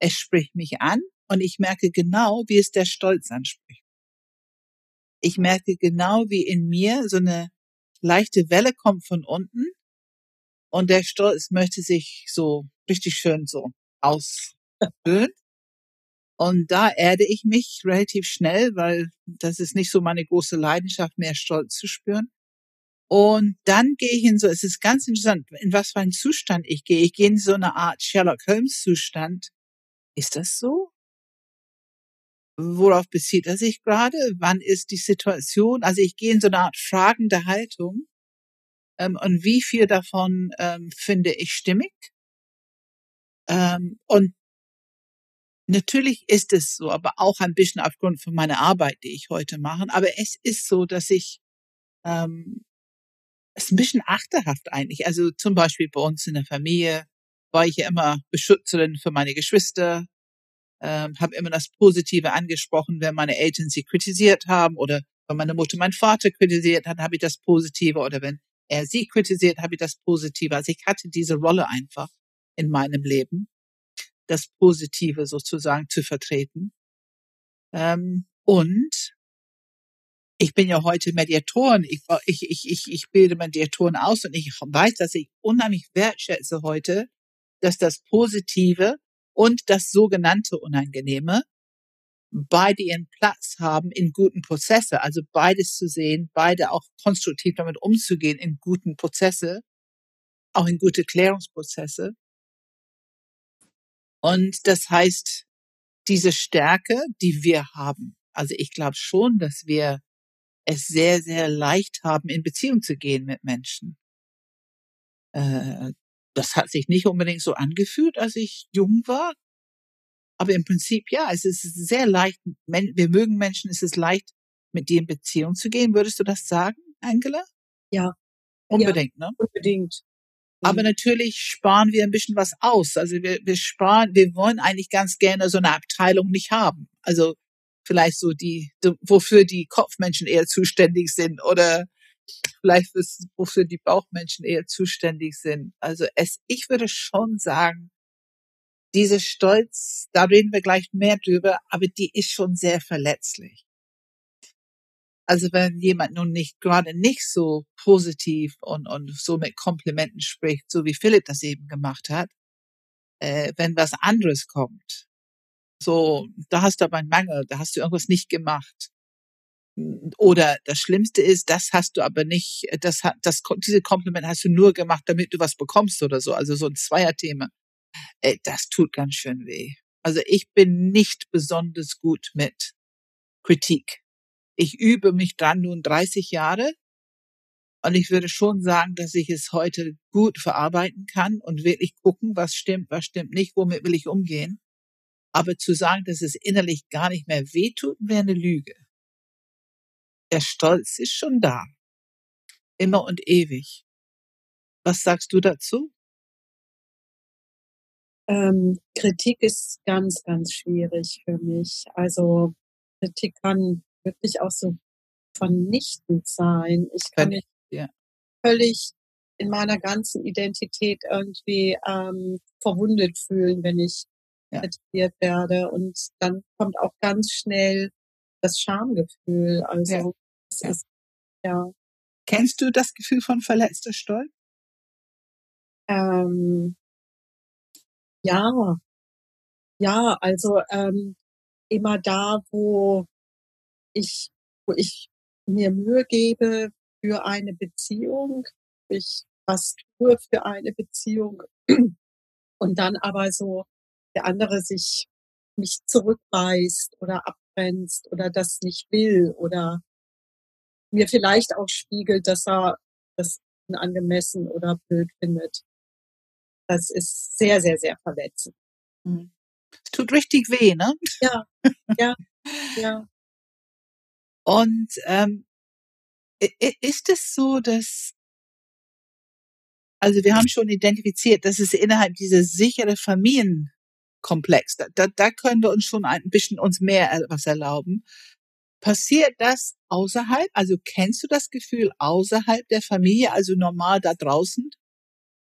es spricht mich an und ich merke genau, wie es der Stolz anspricht ich merke genau, wie in mir so eine leichte Welle kommt von unten und der Stolz möchte sich so richtig schön so ausfüllen. Und da erde ich mich relativ schnell, weil das ist nicht so meine große Leidenschaft, mehr Stolz zu spüren. Und dann gehe ich in so, es ist ganz interessant, in was für einen Zustand ich gehe. Ich gehe in so eine Art Sherlock Holmes Zustand. Ist das so? worauf bezieht er sich gerade? Wann ist die Situation? Also ich gehe in so eine Art fragende Haltung. Ähm, und wie viel davon ähm, finde ich stimmig? Ähm, und natürlich ist es so, aber auch ein bisschen aufgrund von meiner Arbeit, die ich heute mache. Aber es ist so, dass ich ähm, es ein bisschen achterhaft eigentlich. Also zum Beispiel bei uns in der Familie war ich ja immer Beschützerin für meine Geschwister ähm, habe immer das Positive angesprochen, wenn meine Eltern sie kritisiert haben oder wenn meine Mutter meinen Vater kritisiert hat, habe ich das Positive oder wenn er sie kritisiert, habe ich das Positive. Also ich hatte diese Rolle einfach in meinem Leben, das Positive sozusagen zu vertreten. Ähm, und ich bin ja heute Mediatorin, ich, ich, ich, ich, ich bilde Mediatoren aus und ich weiß, dass ich unheimlich wertschätze heute, dass das Positive und das sogenannte Unangenehme beide ihren Platz haben in guten Prozesse, also beides zu sehen, beide auch konstruktiv damit umzugehen in guten Prozesse, auch in gute Klärungsprozesse. Und das heißt, diese Stärke, die wir haben, also ich glaube schon, dass wir es sehr, sehr leicht haben, in Beziehung zu gehen mit Menschen. Äh, das hat sich nicht unbedingt so angefühlt, als ich jung war. Aber im Prinzip, ja, es ist sehr leicht. Wir mögen Menschen, es ist leicht, mit dir in Beziehung zu gehen. Würdest du das sagen, Angela? Ja. Unbedingt, ja, ne? Unbedingt. Aber mhm. natürlich sparen wir ein bisschen was aus. Also wir, wir sparen, wir wollen eigentlich ganz gerne so eine Abteilung nicht haben. Also vielleicht so die, wofür die Kopfmenschen eher zuständig sind oder vielleicht wofür die Bauchmenschen eher zuständig sind. Also es, ich würde schon sagen, diese Stolz, da reden wir gleich mehr drüber, aber die ist schon sehr verletzlich. Also wenn jemand nun nicht gerade nicht so positiv und, und so mit Komplimenten spricht, so wie Philipp das eben gemacht hat, äh, wenn was anderes kommt, so, da hast du aber einen Mangel, da hast du irgendwas nicht gemacht. Oder das Schlimmste ist, das hast du aber nicht, das hat, das, diese Kompliment hast du nur gemacht, damit du was bekommst oder so. Also so ein Zweierthema. Äh, das tut ganz schön weh. Also ich bin nicht besonders gut mit Kritik. Ich übe mich dran nun 30 Jahre und ich würde schon sagen, dass ich es heute gut verarbeiten kann und wirklich gucken, was stimmt, was stimmt nicht, womit will ich umgehen. Aber zu sagen, dass es innerlich gar nicht mehr wehtut, wäre eine Lüge. Der Stolz ist schon da. Immer und ewig. Was sagst du dazu? Ähm, Kritik ist ganz, ganz schwierig für mich. Also Kritik kann wirklich auch so vernichtend sein. Ich kann mich ja. völlig in meiner ganzen Identität irgendwie ähm, verwundet fühlen, wenn ich ja. werde. Und dann kommt auch ganz schnell das Schamgefühl. Also ja. das ja. ist ja. Kennst du das Gefühl von verletzter Stolz? Ähm, ja, ja, also ähm, immer da, wo ich, wo ich mir Mühe gebe für eine Beziehung, ich was tue für eine Beziehung [CLEARS THROAT] und dann aber so der andere sich mich zurückweist oder abgrenzt oder das nicht will oder mir vielleicht auch spiegelt, dass er das unangemessen oder blöd findet. Das ist sehr, sehr, sehr verletzend. Mhm. Es tut richtig weh, ne? Ja, ja, [LAUGHS] ja. Und ähm, ist es so, dass also wir haben schon identifiziert, dass es innerhalb dieser sichere Familienkomplex, da, da, da können wir uns schon ein bisschen uns mehr was erlauben. Passiert das außerhalb? Also kennst du das Gefühl außerhalb der Familie, also normal da draußen?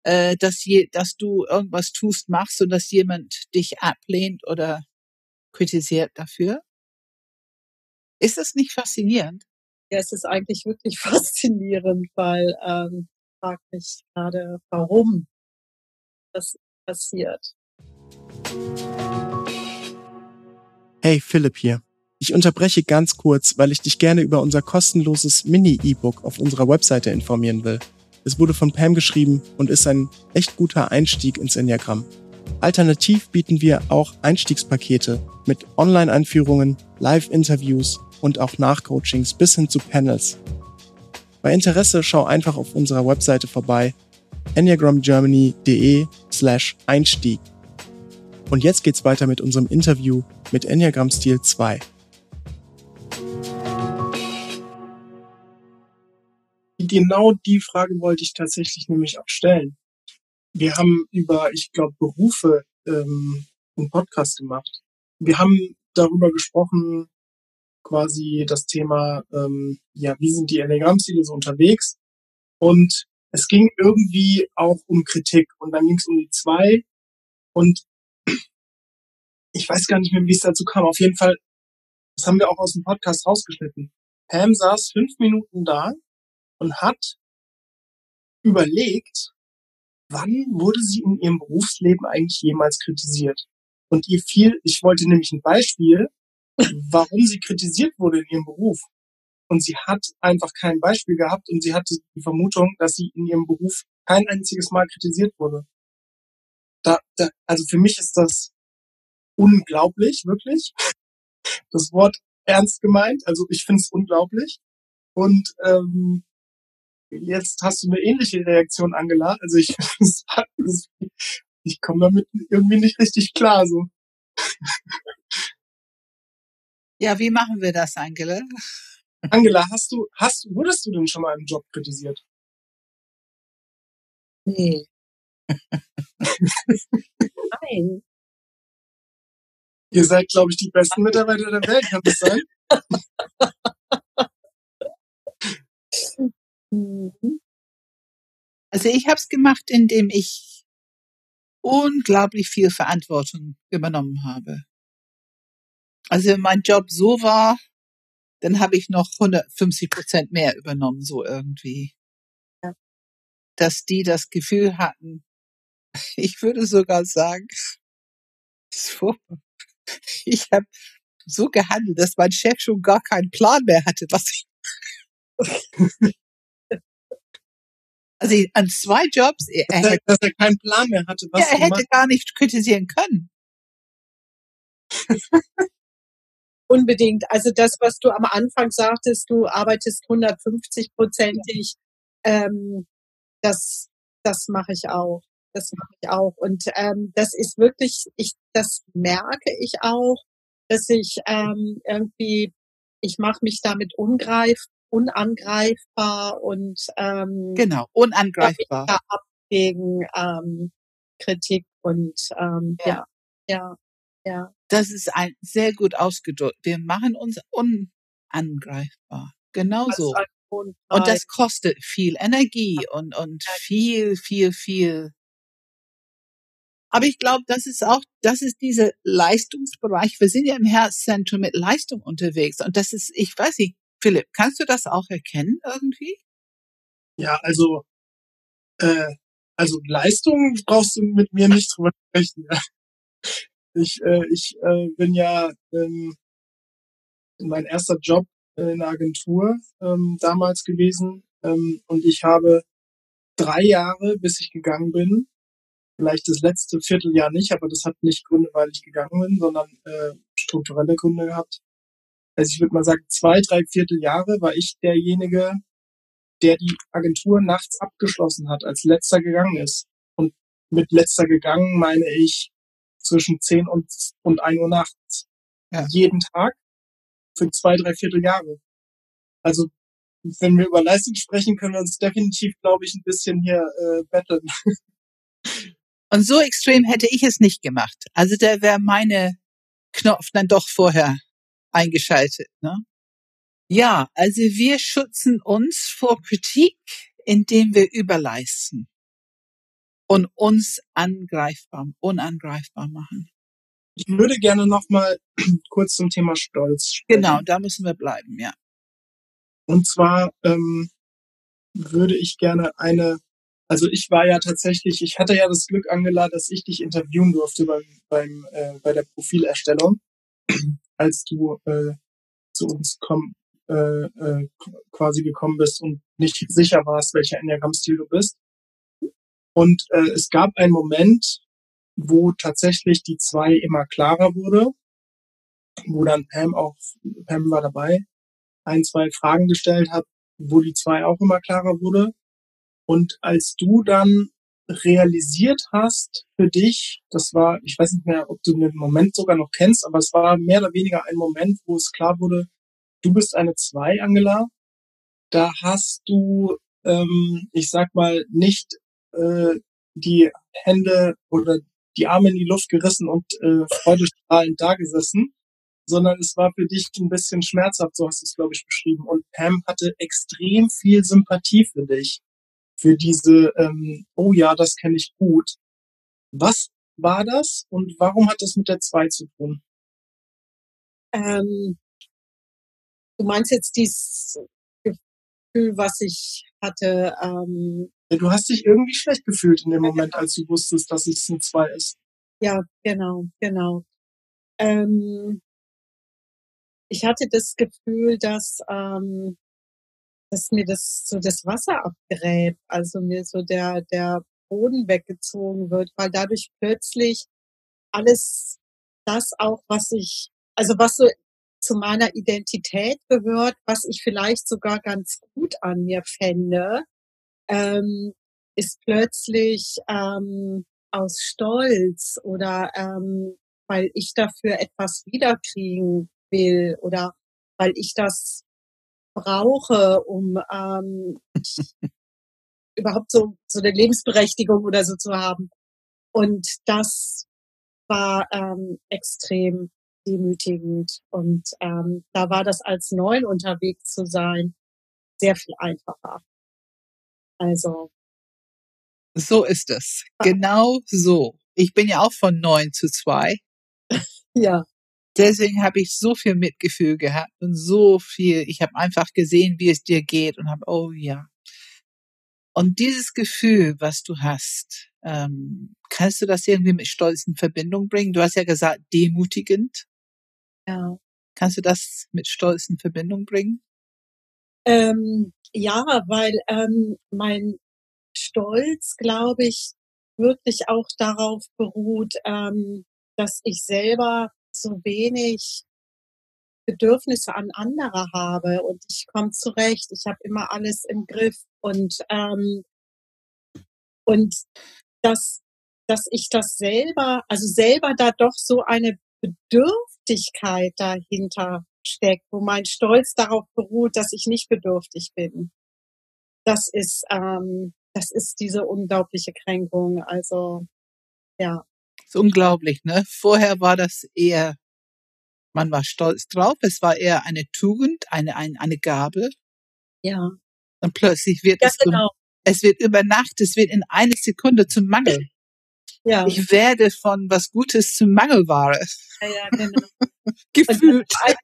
äh, dass, je, dass du irgendwas tust, machst und dass jemand dich ablehnt oder kritisiert dafür? Ist das nicht faszinierend? Ja, es ist eigentlich wirklich [LAUGHS] faszinierend, weil ähm, frag mich gerade, warum das passiert. Hey, Philipp hier. Ich unterbreche ganz kurz, weil ich dich gerne über unser kostenloses Mini-E-Book auf unserer Webseite informieren will. Es wurde von Pam geschrieben und ist ein echt guter Einstieg ins Enneagramm. Alternativ bieten wir auch Einstiegspakete mit Online-Einführungen, Live-Interviews und auch Nachcoachings bis hin zu Panels. Bei Interesse schau einfach auf unserer Webseite vorbei enneagramgermany.de slash Einstieg. Und jetzt geht's weiter mit unserem Interview mit Enneagram Stil 2. genau die Frage wollte ich tatsächlich nämlich auch stellen. Wir haben über, ich glaube, Berufe ähm, einen Podcast gemacht. Wir haben darüber gesprochen, quasi das Thema, ähm, ja, wie sind die Enneagramm-Stile so unterwegs? Und es ging irgendwie auch um Kritik und dann ging es um die zwei und ich weiß gar nicht mehr, wie es dazu kam. Auf jeden Fall, das haben wir auch aus dem Podcast rausgeschnitten. Pam saß fünf Minuten da und hat überlegt, wann wurde sie in ihrem Berufsleben eigentlich jemals kritisiert? Und ihr fiel, ich wollte nämlich ein Beispiel, warum sie kritisiert wurde in ihrem Beruf. Und sie hat einfach kein Beispiel gehabt und sie hatte die Vermutung, dass sie in ihrem Beruf kein einziges Mal kritisiert wurde. Da, da, also für mich ist das unglaublich, wirklich. Das Wort ernst gemeint. Also ich finde es unglaublich. Und ähm, jetzt hast du eine ähnliche Reaktion, Angela. Also ich, [LAUGHS] ich komme damit irgendwie nicht richtig klar, so. Ja, wie machen wir das, Angela? Angela, hast du, hast, wurdest du denn schon mal im Job kritisiert? Nee. [LAUGHS] Nein. Ihr seid, glaube ich, die besten Mitarbeiter der Welt, kann das sein? [LAUGHS] Mhm. Also ich habe es gemacht, indem ich unglaublich viel Verantwortung übernommen habe. Also wenn mein Job so war, dann habe ich noch 150 Prozent mehr übernommen, so irgendwie. Ja. Dass die das Gefühl hatten, [LAUGHS] ich würde sogar sagen, [LAUGHS] so, [LAUGHS] ich habe so gehandelt, dass mein Chef schon gar keinen Plan mehr hatte, was ich. Also an zwei Jobs, er, dass, er, dass er keinen Plan mehr hatte, was ja, er hätte gar nicht kritisieren können. [LAUGHS] Unbedingt. Also das, was du am Anfang sagtest, du arbeitest 150 prozentig, ähm, das, das mache ich auch. Das mache ich auch. Und ähm, das ist wirklich, ich, das merke ich auch, dass ich ähm, irgendwie, ich mache mich damit ungreif, unangreifbar und ähm, genau unangreifbar ab gegen ähm, Kritik und ähm, ja. ja, ja, ja. Das ist ein sehr gut ausgedrückt. Wir machen uns unangreifbar. Genauso. Und das kostet viel Energie und, und viel, viel, viel. Aber ich glaube, das ist auch, das ist dieser Leistungsbereich. Wir sind ja im Herzzentrum mit Leistung unterwegs. Und das ist, ich weiß nicht, Philipp, kannst du das auch erkennen irgendwie? Ja, also, äh, also Leistung brauchst du mit mir nicht drüber sprechen. Ja. Ich, äh, ich äh, bin ja ähm, mein erster Job in der Agentur ähm, damals gewesen ähm, und ich habe drei Jahre, bis ich gegangen bin, vielleicht das letzte Vierteljahr nicht, aber das hat nicht Gründe, weil ich gegangen bin, sondern äh, strukturelle Gründe gehabt. Also ich würde mal sagen, zwei, drei Vierteljahre war ich derjenige, der die Agentur nachts abgeschlossen hat, als letzter gegangen ist. Und mit letzter gegangen meine ich zwischen 10 und, und 1 Uhr nachts. Ja. Jeden Tag für zwei, drei Vierteljahre. Also wenn wir über Leistung sprechen, können wir uns definitiv, glaube ich, ein bisschen hier äh, betteln. [LAUGHS] Und so extrem hätte ich es nicht gemacht. Also da wäre meine Knopf dann doch vorher eingeschaltet. Ne? Ja, also wir schützen uns vor Kritik, indem wir überleisten und uns angreifbar, unangreifbar machen. Ich würde gerne noch mal [CLEARS THROAT] kurz zum Thema Stolz sprechen. Genau, da müssen wir bleiben, ja. Und zwar ähm, würde ich gerne eine, also ich war ja tatsächlich, ich hatte ja das Glück, Angela, dass ich dich interviewen durfte beim, beim äh, bei der Profilerstellung, als du äh, zu uns komm, äh, äh, quasi gekommen bist und nicht sicher warst, welcher Enneagramm-Stil du bist. Und äh, es gab einen Moment, wo tatsächlich die zwei immer klarer wurde, wo dann Pam auch, Pam war dabei, ein, zwei Fragen gestellt hat, wo die zwei auch immer klarer wurde. Und als du dann realisiert hast für dich, das war, ich weiß nicht mehr, ob du den Moment sogar noch kennst, aber es war mehr oder weniger ein Moment, wo es klar wurde, du bist eine Zwei, Angela. Da hast du, ähm, ich sag mal, nicht äh, die Hände oder die Arme in die Luft gerissen und äh, freudestrahlend da gesessen, sondern es war für dich ein bisschen schmerzhaft, so hast du es, glaube ich, beschrieben. Und Pam hatte extrem viel Sympathie für dich, für diese, ähm, oh ja, das kenne ich gut. Was war das und warum hat das mit der 2 zu tun? Ähm, du meinst jetzt dieses Gefühl, was ich hatte, ähm, Du hast dich irgendwie schlecht gefühlt in dem Moment, als du wusstest, dass es ein 2 ist. Ja, genau, genau. Ähm, ich hatte das Gefühl, dass, ähm, dass mir das so das Wasser abgräbt, also mir so der, der Boden weggezogen wird, weil dadurch plötzlich alles das auch, was ich, also was so zu meiner Identität gehört, was ich vielleicht sogar ganz gut an mir fände, ähm, ist plötzlich ähm, aus Stolz oder ähm, weil ich dafür etwas wiederkriegen will oder weil ich das brauche, um ähm, [LAUGHS] überhaupt so, so eine Lebensberechtigung oder so zu haben. Und das war ähm, extrem demütigend. Und ähm, da war das als Neun unterwegs zu sein sehr viel einfacher. Also. So ist es. Genau so. Ich bin ja auch von neun zu zwei. [LAUGHS] Ja. Deswegen habe ich so viel Mitgefühl gehabt und so viel. Ich habe einfach gesehen, wie es dir geht und habe, oh ja. Und dieses Gefühl, was du hast, ähm, kannst du das irgendwie mit Stolz in Verbindung bringen? Du hast ja gesagt, demutigend. Ja. Kannst du das mit Stolz in Verbindung bringen? Ähm, ja, weil ähm, mein Stolz, glaube ich, wirklich auch darauf beruht, ähm, dass ich selber so wenig Bedürfnisse an andere habe und ich komme zurecht, ich habe immer alles im Griff und ähm, und dass dass ich das selber, also selber da doch so eine Bedürftigkeit dahinter steckt, wo mein Stolz darauf beruht, dass ich nicht bedürftig bin. Das ist ähm, das ist diese unglaubliche Kränkung. Also ja. Ist unglaublich, ne? Vorher war das eher, man war stolz drauf, es war eher eine Tugend, eine, eine, eine Gabe. Ja. Und plötzlich wird ja, es, genau. es wird über Nacht, es wird in eine Sekunde zum Mangel. [LAUGHS] Ja. Ich werde von was Gutes zum Mangelware. Ja, ja, genau. [LAUGHS] Gefühlt. Als,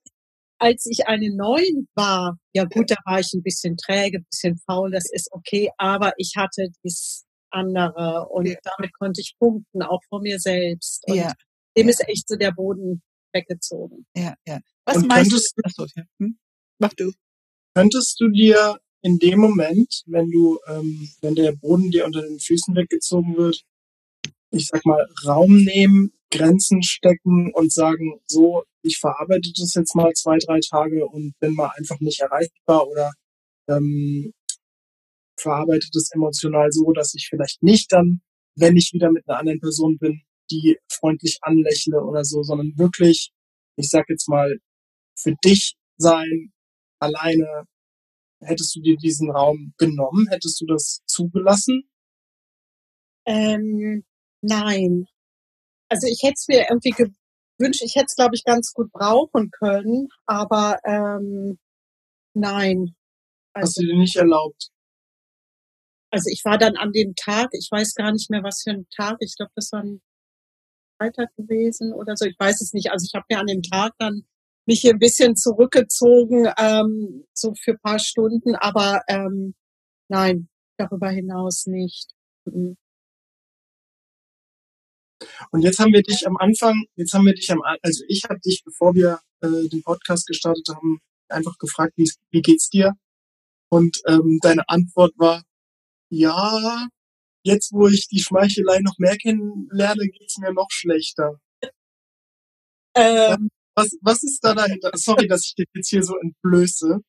als ich eine Neun war, ja gut, da war ich ein bisschen träge, ein bisschen faul, das ist okay, aber ich hatte dies andere und Ja. damit konnte ich punkten, auch vor mir selbst. Und Ja, dem ist echt so der Boden weggezogen. ja, ja. Was Und meinst könntest du? Achso, ja. Hm? Mach du. Könntest du dir in dem Moment, wenn du, ähm, wenn der Boden dir unter den Füßen weggezogen wird, ich sag mal, Raum nehmen, Grenzen stecken und sagen, so, ich verarbeite das jetzt mal zwei, drei Tage und bin mal einfach nicht erreichbar oder ähm, verarbeite das emotional so, dass ich vielleicht nicht dann, wenn ich wieder mit einer anderen Person bin, die freundlich anlächle oder so, sondern wirklich, ich sag jetzt mal, für dich sein, alleine, hättest du dir diesen Raum genommen? Hättest du das zugelassen? Ähm, nein. Also ich hätte es mir irgendwie gewünscht, ich hätte es, glaube ich, ganz gut brauchen können, aber ähm, nein. Hast Also, du dir nicht erlaubt? Also ich war dann an dem Tag, ich weiß gar nicht mehr, was für ein Tag, ich glaube, das war ein Freitag gewesen oder so, ich weiß es nicht. Also ich habe mir an dem Tag dann mich hier ein bisschen zurückgezogen, ähm, so für ein paar Stunden, aber ähm, nein, darüber hinaus nicht. Mhm. Und jetzt haben wir dich am Anfang, jetzt haben wir dich am, also ich habe dich, bevor wir äh, den Podcast gestartet haben, einfach gefragt, wie, wie geht's dir? Und ähm, deine Antwort war, ja, jetzt wo ich die Schmeichelei noch mehr kennenlerne, geht's mir noch schlechter. Ähm, Was, was ist da dahinter? Sorry, dass ich dich jetzt hier so entblöße.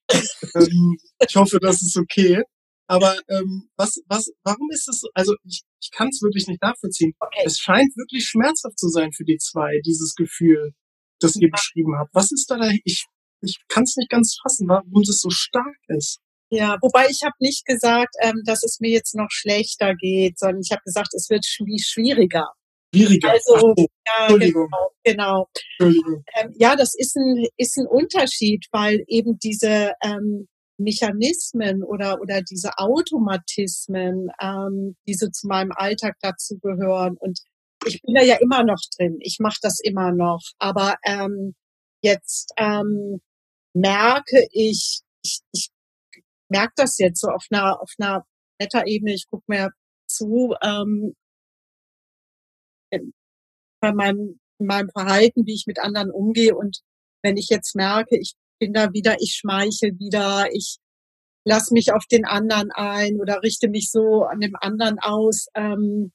ähm, ich hoffe, das ist okay. Aber ähm, was, was, warum ist es so? Also ich, ich kann es wirklich nicht nachvollziehen. okay. Es scheint wirklich schmerzhaft zu sein für die zwei, dieses Gefühl, das ihr beschrieben habt. Was ist da da? Ich, ich kann es nicht ganz fassen, warum das so stark ist. Ja, wobei ich habe nicht gesagt, ähm, dass es mir jetzt noch schlechter geht, sondern ich habe gesagt, es wird schwi- schwieriger. Schwieriger. Also, so, Ja, Entschuldigung. genau, genau. Entschuldigung. Ähm, ja, das ist ein, ist ein Unterschied, weil eben diese ähm, Mechanismen oder, oder diese Automatismen, ähm, diese zu meinem Alltag dazu gehören. Und ich bin da ja immer noch drin. Ich mache das immer noch. Aber ähm, jetzt ähm, merke ich, ich, ich merke das jetzt so auf einer, auf einer Meta-Ebene. Ich gucke mir zu, ähm, bei meinem, meinem Verhalten, wie ich mit anderen umgehe. Und wenn ich jetzt merke, ich bin da wieder, ich schmeichel wieder, ich lass mich auf den anderen ein oder richte mich so an dem anderen aus, ähm,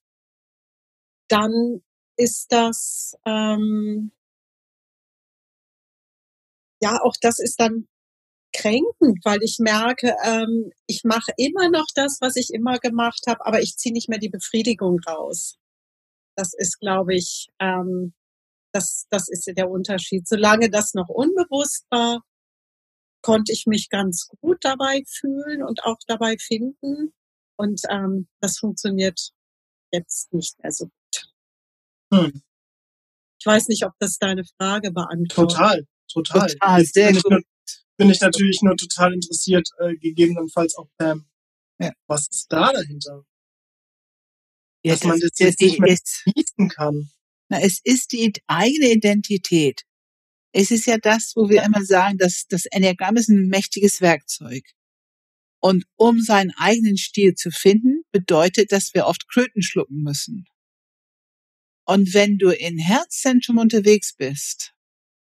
dann ist das, ähm, ja, auch das ist dann kränkend, weil ich merke, ähm, ich mache immer noch das, was ich immer gemacht habe, aber ich ziehe nicht mehr die Befriedigung raus. Das ist, glaube ich, ähm, das, das ist der Unterschied. Solange das noch unbewusst war, konnte ich mich ganz gut dabei fühlen und auch dabei finden. Und ähm, das funktioniert jetzt nicht mehr so gut. Hm. Ich weiß nicht, ob das deine Frage beantwortet. Total, total. Total, sehr gut. Bin ich natürlich nur total interessiert, äh, gegebenenfalls auch Pam, Ja. Was ist da dahinter? Ja, Dass man das, das jetzt die- nicht mehr genießen kann. Na, es ist die eigene Identität. Es ist ja das, wo wir immer sagen, dass das Enneagramm ist ein mächtiges Werkzeug. Und um seinen eigenen Stil zu finden, bedeutet, dass wir oft Kröten schlucken müssen. Und wenn du in Herzzentrum unterwegs bist,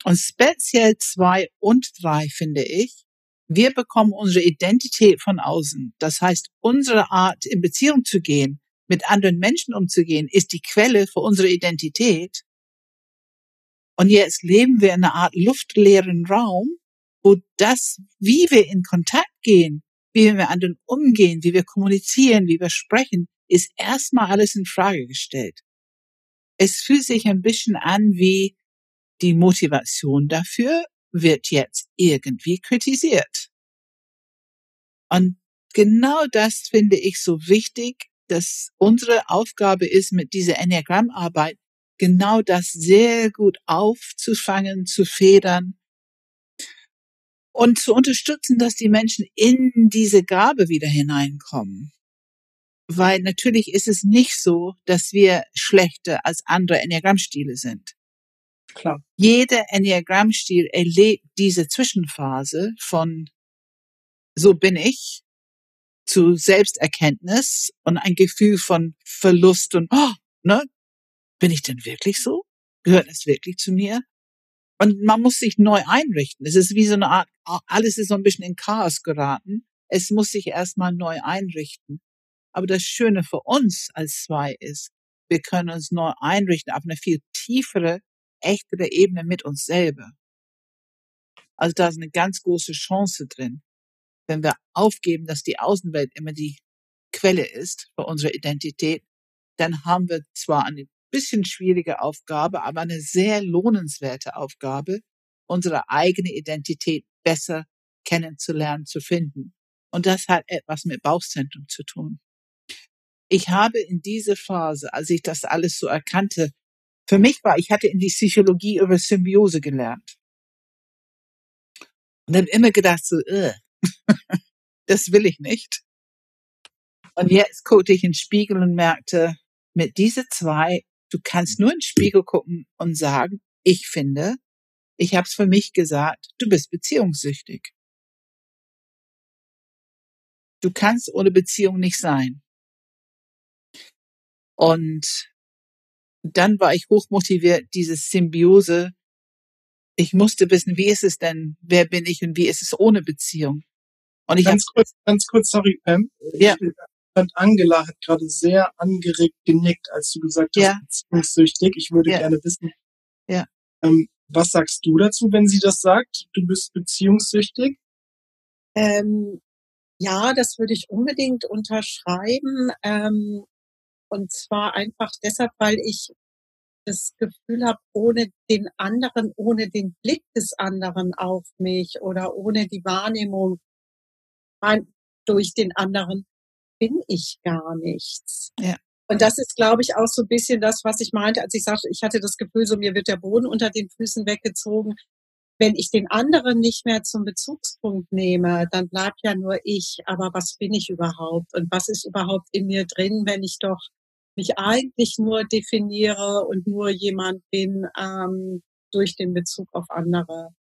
und speziell zwei und drei, finde ich, wir bekommen unsere Identität von außen. Das heißt, unsere Art, in Beziehung zu gehen, mit anderen Menschen umzugehen, ist die Quelle für unsere Identität. Und jetzt leben wir in einer Art luftleeren Raum, wo das, wie wir in Kontakt gehen, wie wir mit anderen umgehen, wie wir kommunizieren, wie wir sprechen, ist erstmal alles in Frage gestellt. Es fühlt sich ein bisschen an wie die Motivation dafür wird jetzt irgendwie kritisiert. Und genau das finde ich so wichtig, dass unsere Aufgabe ist, mit dieser Enneagrammarbeit genau das sehr gut aufzufangen, zu federn und zu unterstützen, dass die Menschen in diese Gabe wieder hineinkommen. Weil natürlich ist es nicht so, dass wir schlechter als andere Enneagrammstile sind. Klar. Jeder Enneagrammstil erlebt diese Zwischenphase von so bin ich zu Selbsterkenntnis und ein Gefühl von Verlust und oh, ne, bin ich denn wirklich so? Gehört das wirklich zu mir? Und man muss sich neu einrichten. Es ist wie so eine Art, alles ist so ein bisschen in Chaos geraten. Es muss sich erstmal neu einrichten. Aber das Schöne für uns als zwei ist, wir können uns neu einrichten auf eine viel tiefere, echtere Ebene mit uns selber. Also da ist eine ganz große Chance drin, wenn wir aufgeben, dass die Außenwelt immer die Quelle ist für unsere Identität, dann haben wir zwar eine bisschen schwierige Aufgabe, aber eine sehr lohnenswerte Aufgabe, unsere eigene Identität besser kennenzulernen, zu finden. Und das hat etwas mit Bauchzentrum zu tun. Ich habe in dieser Phase, als ich das alles so erkannte, für mich war, ich hatte in die Psychologie über Symbiose gelernt. Und habe immer gedacht, so, "Ugh, [LAUGHS] das will ich nicht. Und jetzt guckte ich in den Spiegel und merkte, mit diese zwei, du kannst nur in den Spiegel gucken und sagen, ich finde, ich habe es für mich gesagt, du bist beziehungssüchtig. Du kannst ohne Beziehung nicht sein. Und dann war ich hochmotiviert, diese Symbiose. Ich musste wissen, wie ist es denn, wer bin ich und wie ist es ohne Beziehung? Und ich Ganz kurz, ganz kurz, sorry, Pam. Ja. Ich fand, Angela hat gerade sehr angeregt genickt, als du gesagt hast, Ja. beziehungssüchtig. Ich würde Ja. gerne wissen, Ja. ähm, was sagst du dazu, wenn sie das sagt? Du bist beziehungssüchtig? Ähm, ja, das würde ich unbedingt unterschreiben. Ähm, und zwar einfach deshalb, weil ich das Gefühl habe, ohne den anderen, ohne den Blick des anderen auf mich oder ohne die Wahrnehmung durch den anderen bin ich gar nichts. Ja. Und das ist, glaube ich, auch so ein bisschen das, was ich meinte, als ich sagte, ich hatte das Gefühl, so mir wird der Boden unter den Füßen weggezogen. Wenn ich den anderen nicht mehr zum Bezugspunkt nehme, dann bleibt ja nur ich. Aber was bin ich überhaupt? Und was ist überhaupt in mir drin, wenn ich doch mich eigentlich nur definiere und nur jemand bin ähm, durch den Bezug auf andere?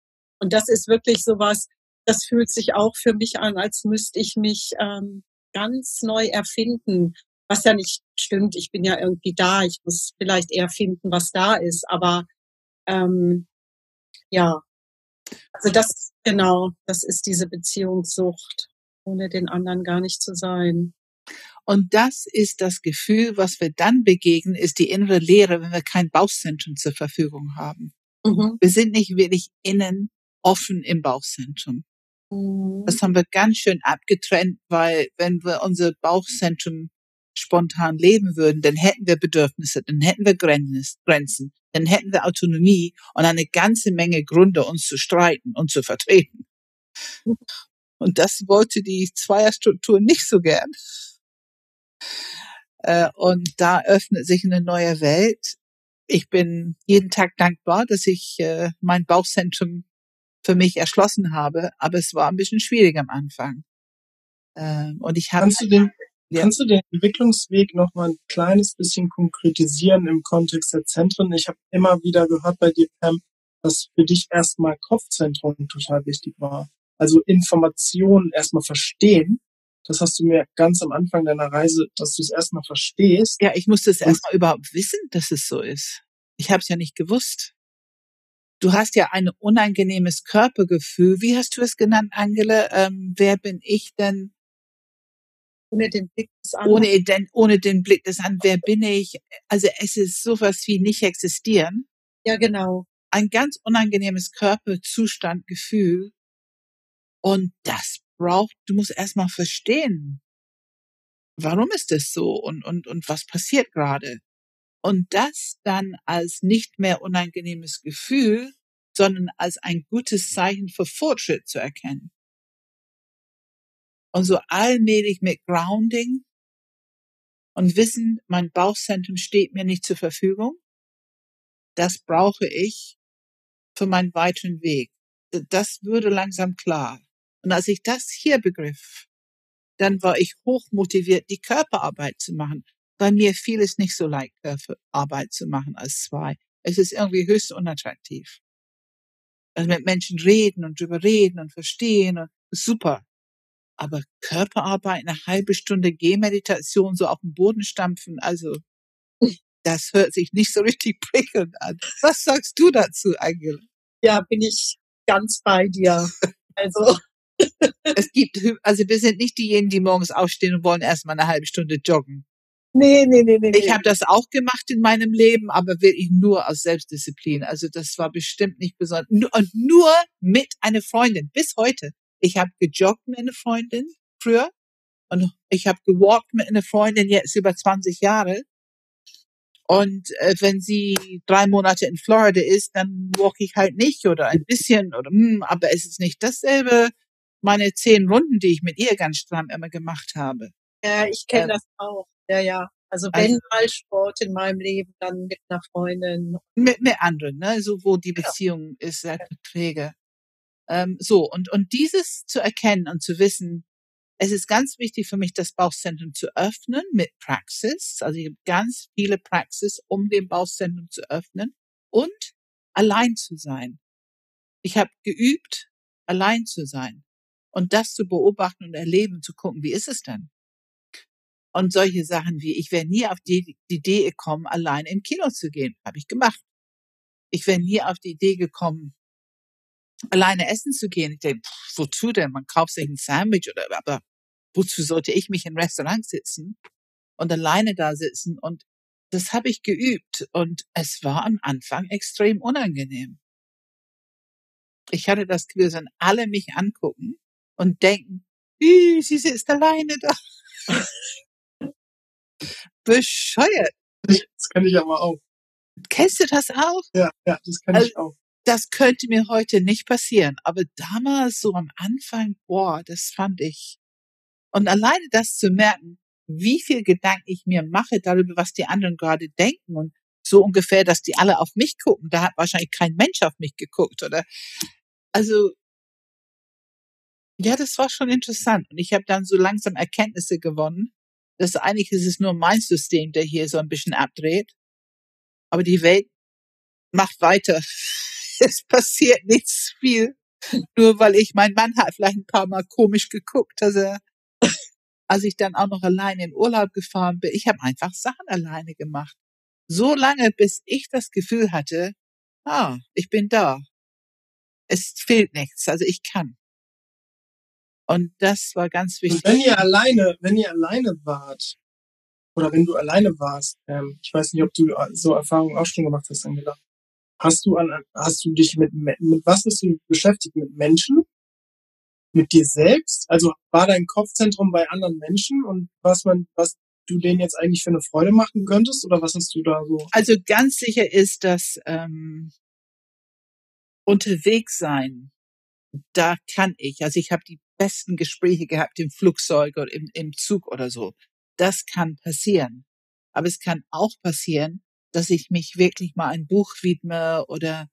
Und das ist wirklich sowas, das fühlt sich auch für mich an, als müsste ich mich ähm, ganz neu erfinden. Was ja nicht stimmt, ich bin ja irgendwie da. Ich muss vielleicht eher finden, was da ist. Aber ähm, ja, also das genau, das ist diese Beziehungssucht, ohne den anderen gar nicht zu sein. Und das ist das Gefühl, was wir dann begegnen, ist die innere Leere, wenn wir kein Bauchzentrum zur Verfügung haben. Mhm. Wir sind nicht wirklich innen offen im Bauchzentrum. Mhm. Das haben wir ganz schön abgetrennt, weil wenn wir unser Bauchzentrum spontan leben würden, dann hätten wir Bedürfnisse, dann hätten wir Grenz- Grenzen, dann hätten wir Autonomie und eine ganze Menge Gründe, uns zu streiten und zu vertreten. Und das wollte die Zweierstruktur nicht so gern. Äh, Und da öffnet sich eine neue Welt. Ich bin jeden Tag dankbar, dass ich äh, mein Bauchzentrum für mich erschlossen habe, aber es war ein bisschen schwierig am Anfang. Ähm, und ich habe kannst du den ja. kannst du den Entwicklungsweg noch mal ein kleines bisschen konkretisieren im Kontext der Zentren? Ich habe immer wieder gehört bei dir, Pam, dass für dich erstmal Kopfzentrum total wichtig war. Also Informationen erstmal verstehen. Das hast du mir ganz am Anfang deiner Reise, dass du es erstmal verstehst. Ja, ich musste es erstmal überhaupt wissen, dass es so ist. Ich habe es ja nicht gewusst. Du hast ja ein unangenehmes Körpergefühl. Wie hast du es genannt, Angela? Ähm, wer bin ich denn? Ohne den Blick des anderen. Ohne den, ohne den Blick des anderen. Wer bin ich? Also es ist sowas wie nicht existieren. Ja, genau ein ganz unangenehmes Körperzustand, Gefühl. Und das braucht, du musst erstmal verstehen, warum ist das so und, und, und was passiert gerade. Und das dann als nicht mehr unangenehmes Gefühl, sondern als ein gutes Zeichen für Fortschritt zu erkennen. Und so allmählich mit Grounding und wissen, mein Bauchzentrum steht mir nicht zur Verfügung. Das brauche ich, für meinen weiteren Weg. Das würde langsam klar. Und als ich das hier begriff, dann war ich hoch motiviert, die Körperarbeit zu machen. Bei mir fiel es nicht so leicht, Körperarbeit zu machen als zwei. Es ist irgendwie höchst unattraktiv. Also mit Menschen reden und drüber reden und verstehen, und super. Aber Körperarbeit, eine halbe Stunde Gehmeditation, so auf dem Boden stampfen, also das hört sich nicht so richtig [LAUGHS] prickelnd an. Was sagst du dazu, Angela? Ja, bin ich ganz bei dir. Also. Es gibt, also wir sind nicht diejenigen, die morgens aufstehen und wollen erstmal eine halbe Stunde joggen. Nee, nee, nee, nee. Ich habe das auch gemacht in meinem Leben, aber wirklich nur aus Selbstdisziplin. Also das war bestimmt nicht besonders. Und nur mit einer Freundin, bis heute. Ich habe gejoggt mit einer Freundin früher und ich habe gewalkt mit einer Freundin jetzt über 20 Jahre. Und äh, wenn sie drei Monate in Florida ist, dann walk ich halt nicht oder ein bisschen oder hm, aber es ist nicht dasselbe. Meine zehn Runden, die ich mit ihr ganz stramm immer gemacht habe. Ja, ich kenne äh, das auch. Ja, ja. Also wenn also, mal Sport in meinem Leben, dann mit einer Freundin. Mit, mit anderen, ne? So wo die Beziehung ja. ist sehr träge. Ähm, so, und, und dieses zu erkennen und zu wissen, es ist ganz wichtig für mich, das Bauchzentrum zu öffnen mit Praxis. Also ich habe ganz viele Praxis, um den Bauchzentrum zu öffnen und allein zu sein. Ich habe geübt, allein zu sein und das zu beobachten und erleben, zu gucken, wie ist es denn? Und solche Sachen wie, ich wäre nie auf die, die Idee gekommen, allein im Kino zu gehen. Habe ich gemacht. Ich wäre nie auf die Idee gekommen, alleine essen zu gehen. Ich denke, wozu denn? Man kauft sich ein Sandwich oder, aber wozu sollte ich mich im Restaurant sitzen und alleine da sitzen? Und das habe ich geübt und es war am Anfang extrem unangenehm. Ich hatte das Gefühl, dass alle mich angucken und denken, sie sitzt alleine da. [LAUGHS] Bescheuert. Das kann ich aber auch. Kennst du das auch? Ja, ja, das kann also, ich auch das könnte mir heute nicht passieren. Aber damals so am Anfang, boah, das fand ich. Und alleine das zu merken, wie viel Gedanken ich mir mache darüber, was die anderen gerade denken und so ungefähr, dass die alle auf mich gucken. Da hat wahrscheinlich kein Mensch auf mich geguckt, oder? Also, ja, das war schon interessant. Und ich habe dann so langsam Erkenntnisse gewonnen, dass eigentlich ist es nur mein System, der hier so ein bisschen abdreht. Aber die Welt macht weiter. [LAUGHS] es passiert nichts viel. Nur weil ich, mein Mann hat vielleicht ein paar Mal komisch geguckt, dass er, [LAUGHS] als ich dann auch noch alleine in Urlaub gefahren bin, ich habe einfach Sachen alleine gemacht. So lange, bis ich das Gefühl hatte, ah, ich bin da. Es fehlt nichts, also ich kann. Und das war ganz wichtig. Und wenn ihr alleine, wenn ihr alleine wart, oder wenn du alleine warst, ähm, ich weiß nicht, ob du so Erfahrungen auch schon gemacht hast, Angela, Hast du an, hast du dich mit, mit was bist du beschäftigt? Mit Menschen? Mit dir selbst? Also war dein Kopfzentrum bei anderen Menschen und was man, was du denen jetzt eigentlich für eine Freude machen könntest oder was hast du da so? Also ganz sicher ist, dass ähm, unterwegs sein, da kann ich. Also ich habe die besten Gespräche gehabt im Flugzeug oder im, im Zug oder so. Das kann passieren. Aber es kann auch passieren, dass ich mich wirklich mal ein Buch widme oder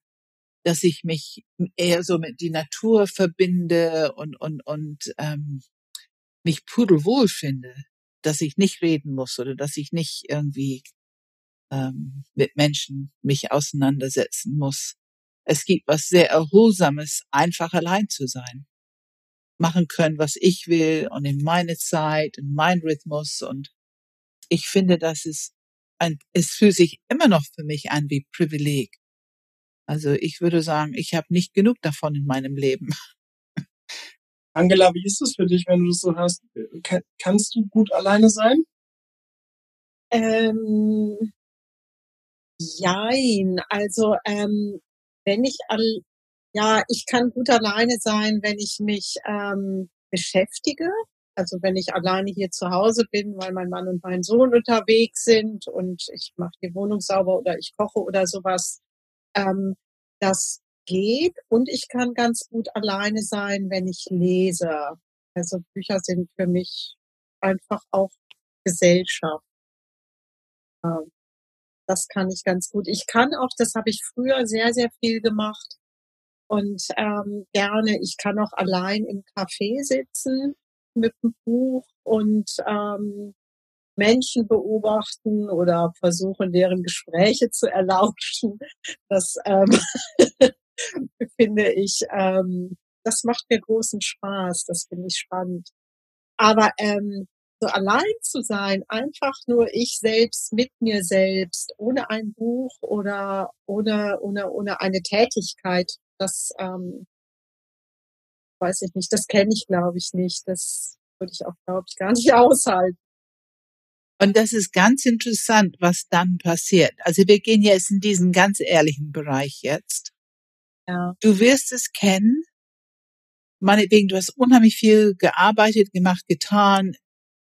dass ich mich eher so mit die Natur verbinde und und und ähm, mich pudelwohl finde, dass ich nicht reden muss oder dass ich nicht irgendwie ähm, mit Menschen mich auseinandersetzen muss. Es gibt was sehr Erholsames, einfach allein zu sein. Machen können, was ich will und in meine Zeit, in meinen Rhythmus und ich finde, das ist ein, es fühlt sich immer noch für mich an wie Privileg. Also ich würde sagen, ich habe nicht genug davon in meinem Leben. Angela, wie ist es für dich, wenn du das so hast? kannst du gut alleine sein? Ähm, jein. Also ähm, wenn ich all, ja, ich kann gut alleine sein, wenn ich mich ähm, beschäftige. Also wenn ich alleine hier zu Hause bin, weil mein Mann und mein Sohn unterwegs sind und ich mache die Wohnung sauber oder ich koche oder sowas. Ähm, das geht und ich kann ganz gut alleine sein, wenn ich lese. Also Bücher sind für mich einfach auch Gesellschaft. Ähm, das kann ich ganz gut. Ich kann auch, das habe ich früher sehr, sehr viel gemacht und ähm, gerne, ich kann auch allein im Café sitzen mit einem Buch und ähm, Menschen beobachten oder versuchen, deren Gespräche zu erlauschen. Das ähm, [LAUGHS] finde ich, ähm, das macht mir großen Spaß. Das finde ich spannend. Aber ähm, so allein zu sein, einfach nur ich selbst mit mir selbst, ohne ein Buch oder ohne, ohne, ohne eine Tätigkeit, das ähm, weiß ich nicht, das kenne ich, glaube ich, nicht. Das würde ich auch, glaube ich, gar nicht [LAUGHS] aushalten. Und das ist ganz interessant, was dann passiert. Also wir gehen jetzt in diesen ganz ehrlichen Bereich jetzt. Ja. Du wirst es kennen. Meinetwegen, du hast unheimlich viel gearbeitet, gemacht, getan,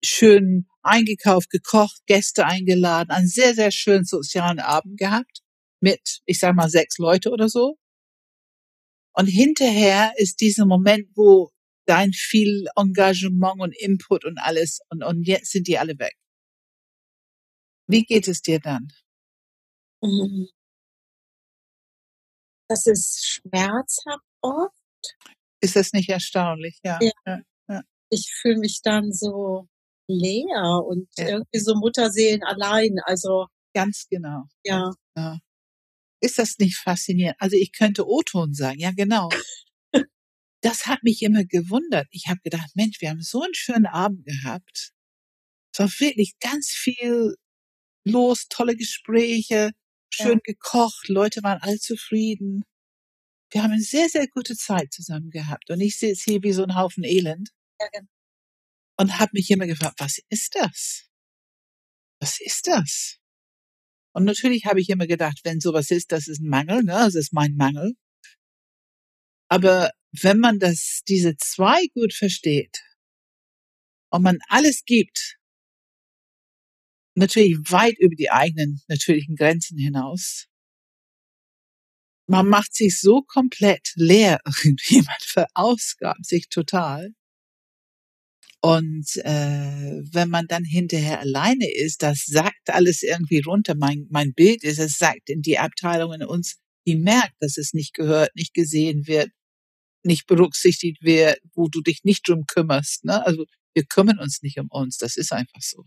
schön eingekauft, gekocht, Gäste eingeladen, einen sehr, sehr schönen sozialen Abend gehabt mit, ich sag mal, sechs Leute oder so. Und hinterher ist dieser Moment, wo dein viel Engagement und Input und alles und, und jetzt sind die alle weg. Wie geht es dir dann? Mhm. Das ist schmerzhaft oft. Ist das nicht erstaunlich? Ja. ja. ja, ja. Ich fühle mich dann so leer und irgendwie so Mutterseelen allein. Also ganz genau. Ja. ja. Ist das nicht faszinierend? Also ich könnte O-Ton sagen, ja genau. das hat mich immer gewundert. Ich habe gedacht, Mensch, wir haben so einen schönen Abend gehabt. Es war wirklich ganz viel los, tolle Gespräche, schön ja. gekocht, Leute waren all zufrieden. Wir haben eine sehr, sehr gute Zeit zusammen gehabt. Und ich sitze hier wie so ein Haufen Elend. Ja, genau. Und habe mich immer gefragt, was ist das? Was ist das? Und natürlich habe ich immer gedacht, wenn sowas ist, das ist ein Mangel, ne? Das ist mein Mangel. Aber wenn man das, diese zwei gut versteht und man alles gibt, natürlich weit über die eigenen natürlichen Grenzen hinaus. Man macht sich so komplett leer [LAUGHS] irgendwie, verausgabt sich total. Und äh, wenn man dann hinterher alleine ist, das sagt alles irgendwie runter. Mein, mein Bild ist, es sagt in die Abteilung in uns, die merkt, dass es nicht gehört, nicht gesehen wird, nicht berücksichtigt wird, wo du dich nicht drum kümmerst. Ne? Also wir kümmern uns nicht um uns, das ist einfach so.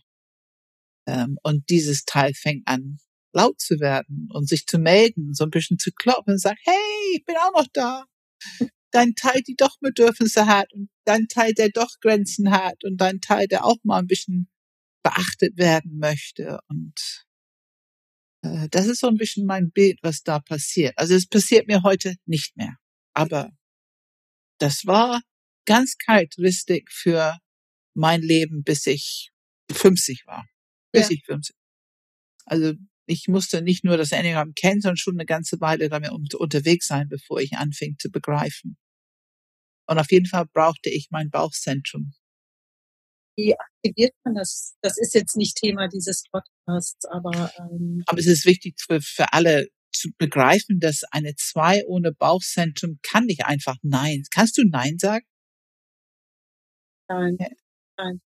Ähm, und dieses Teil fängt an, laut zu werden und sich zu melden, so ein bisschen zu kloppen und sagt, hey, ich bin auch noch da. Dein Teil, die doch Bedürfnisse hat und dein Teil, der doch Grenzen hat und dein Teil, der auch mal ein bisschen beachtet werden möchte. Und äh, das ist so ein bisschen mein Bild, was da passiert. Also es passiert mir heute nicht mehr. Aber das war ganz charakteristisch für mein Leben, bis ich 50 war bis ja. ich 50. Also ich musste nicht nur das Enneagramm kennen, sondern schon eine ganze Weile damit unterwegs sein, bevor ich anfing zu begreifen. Und auf jeden Fall brauchte ich mein Bauchzentrum. Wie aktiviert man das? Das ist jetzt nicht Thema dieses Podcasts, aber ähm aber es ist wichtig für, für alle zu begreifen, dass eine zwei ohne Bauchzentrum kann nicht einfach Nein. Kannst du Nein sagen? Nein. Nein.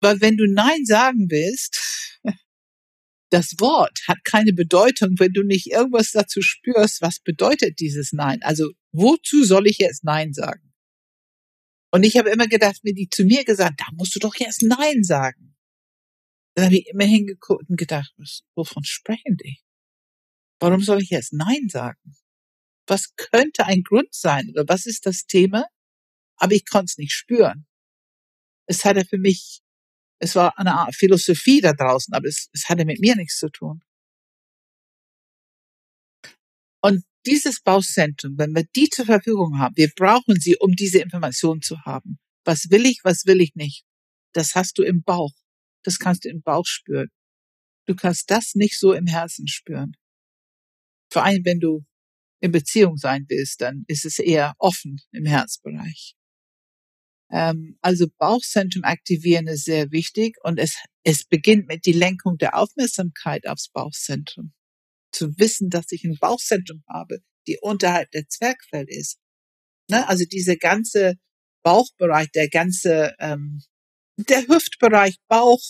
Weil wenn du Nein sagen willst, das Wort hat keine Bedeutung, wenn du nicht irgendwas dazu spürst, was bedeutet dieses Nein. Also wozu soll ich jetzt Nein sagen? Und ich habe immer gedacht, wenn die zu mir gesagt, da musst du doch jetzt Nein sagen. Dann habe ich immer hingeguckt und gedacht, was, wovon sprechen die? Warum soll ich jetzt Nein sagen? Was könnte ein Grund sein oder was ist das Thema? Aber ich konnte es nicht spüren. Es hatte für mich, es war eine Art Philosophie da draußen, aber es, es hatte mit mir nichts zu tun. Und dieses Bauzentrum, wenn wir die zur Verfügung haben, wir brauchen sie, um diese Informationen zu haben. Was will ich, was will ich nicht? Das hast du im Bauch. Das kannst du im Bauch spüren. Du kannst das nicht so im Herzen spüren. Vor allem, wenn du in Beziehung sein willst, dann ist es eher offen im Herzbereich. Ähm, also Bauchzentrum aktivieren ist sehr wichtig und es, es beginnt mit die Lenkung der Aufmerksamkeit aufs Bauchzentrum zu wissen, dass ich ein Bauchzentrum habe, die unterhalb der Zwergfell ist. Ne? Also diese ganze Bauchbereich, der ganze, ähm, der Hüftbereich, Bauch,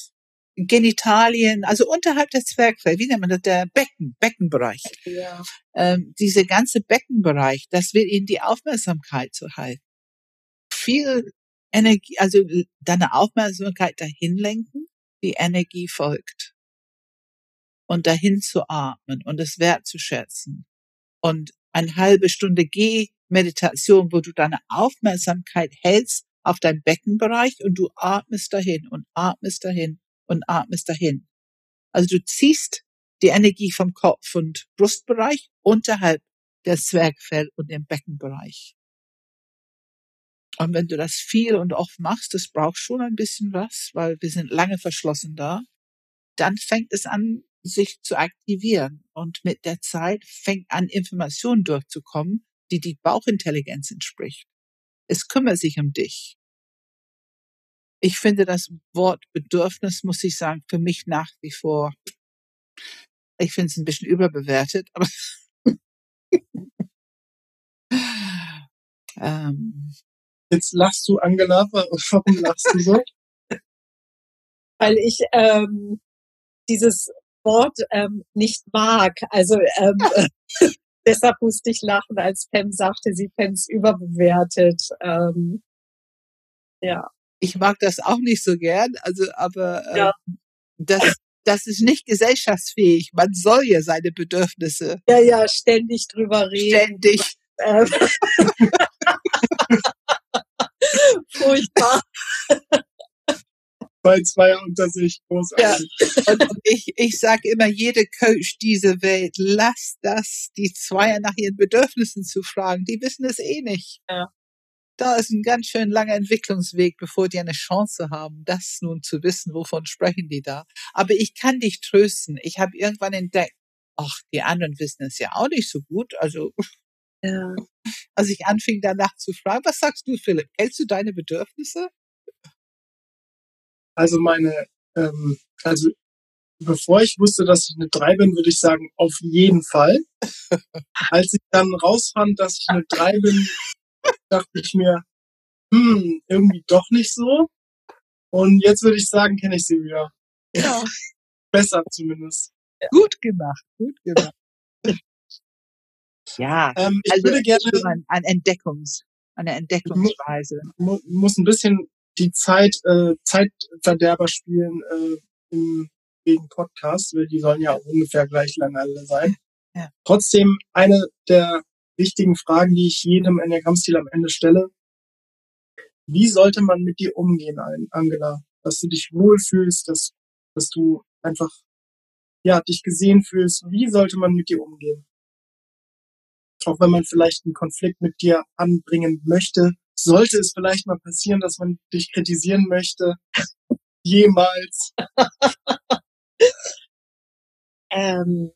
Genitalien, also unterhalb der Zwergfell, wie nennt man das, der Becken, Beckenbereich. Ja. Ähm, diese ganze Beckenbereich, das will Ihnen die Aufmerksamkeit zu halten. Viel Energie, also deine Aufmerksamkeit dahin lenken, die Energie folgt und dahin zu atmen und es wertzuschätzen. Und eine halbe Stunde Geh-Meditation, wo du deine Aufmerksamkeit hältst auf dein Beckenbereich und du atmest dahin und atmest dahin und atmest dahin. Also du ziehst die Energie vom Kopf- und Brustbereich unterhalb der Zwergfell und dem Beckenbereich. Und wenn du das viel und oft machst, das braucht schon ein bisschen was, weil wir sind lange verschlossen da, dann fängt es an, sich zu aktivieren. Und mit der Zeit fängt an, Informationen durchzukommen, die die Bauchintelligenz entspricht. Es kümmert sich um dich. Ich finde das Wort Bedürfnis, muss ich sagen, für mich nach wie vor, ich finde es ein bisschen überbewertet, aber [LAUGHS] ähm, Jetzt lachst du, Angela. Warum lachst du so? [LAUGHS] Weil ich ähm, dieses Wort ähm, nicht mag. Also ähm, [LAUGHS] deshalb musste ich lachen, als Pam sagte, sie fände es überbewertet. Ähm, ja. Ich mag das auch nicht so gern, also aber ähm, ja. das, das ist nicht gesellschaftsfähig. Man soll ja seine Bedürfnisse. Ja, ja, ständig drüber reden. Ständig. Ähm. [LAUGHS] Furchtbar [LAUGHS] bei zwei unter sich großartig. Ja. Und ich, ich sage immer, jede Coach dieser Welt, lass das, die Zweier nach ihren Bedürfnissen zu fragen. Die wissen es eh nicht. Ja. Da ist ein ganz schön langer Entwicklungsweg, bevor die eine Chance haben, das nun zu wissen, wovon sprechen die da. Aber ich kann dich trösten. Ich habe irgendwann entdeckt, ach, die anderen wissen es ja auch nicht so gut. Also, ja. als ich anfing danach zu fragen, was sagst du, Philipp? Kennst du deine Bedürfnisse? Also meine, ähm, also bevor ich wusste, dass ich eine 3 bin, würde ich sagen, auf jeden Fall. [LAUGHS] Als ich dann rausfand, dass ich eine 3 bin, dachte ich mir, hm, irgendwie doch nicht so. Und jetzt würde ich sagen, kenne ich sie wieder. Ja. [LAUGHS] Besser zumindest. Gut gemacht, gut gemacht. ja, ähm, ich also würde gerne ein, Entdeckungs, eine Entdeckungsweise. Mu muss ein bisschen die Zeit, äh, Zeitverderber spielen äh, im wegen Podcast, weil die sollen ja auch ungefähr gleich lang alle sein. [LAUGHS] Ja. Trotzdem eine der wichtigen Fragen, die ich jedem Enneagramm-Stil am Ende stelle. Wie sollte man mit dir umgehen, Angela? Dass du dich wohlfühlst, dass, dass du einfach, ja, dich gesehen fühlst. Wie sollte man mit dir umgehen? Auch wenn man vielleicht einen Konflikt mit dir anbringen möchte, sollte es vielleicht mal passieren, dass man dich kritisieren möchte, jemals? [LAUGHS] ähm,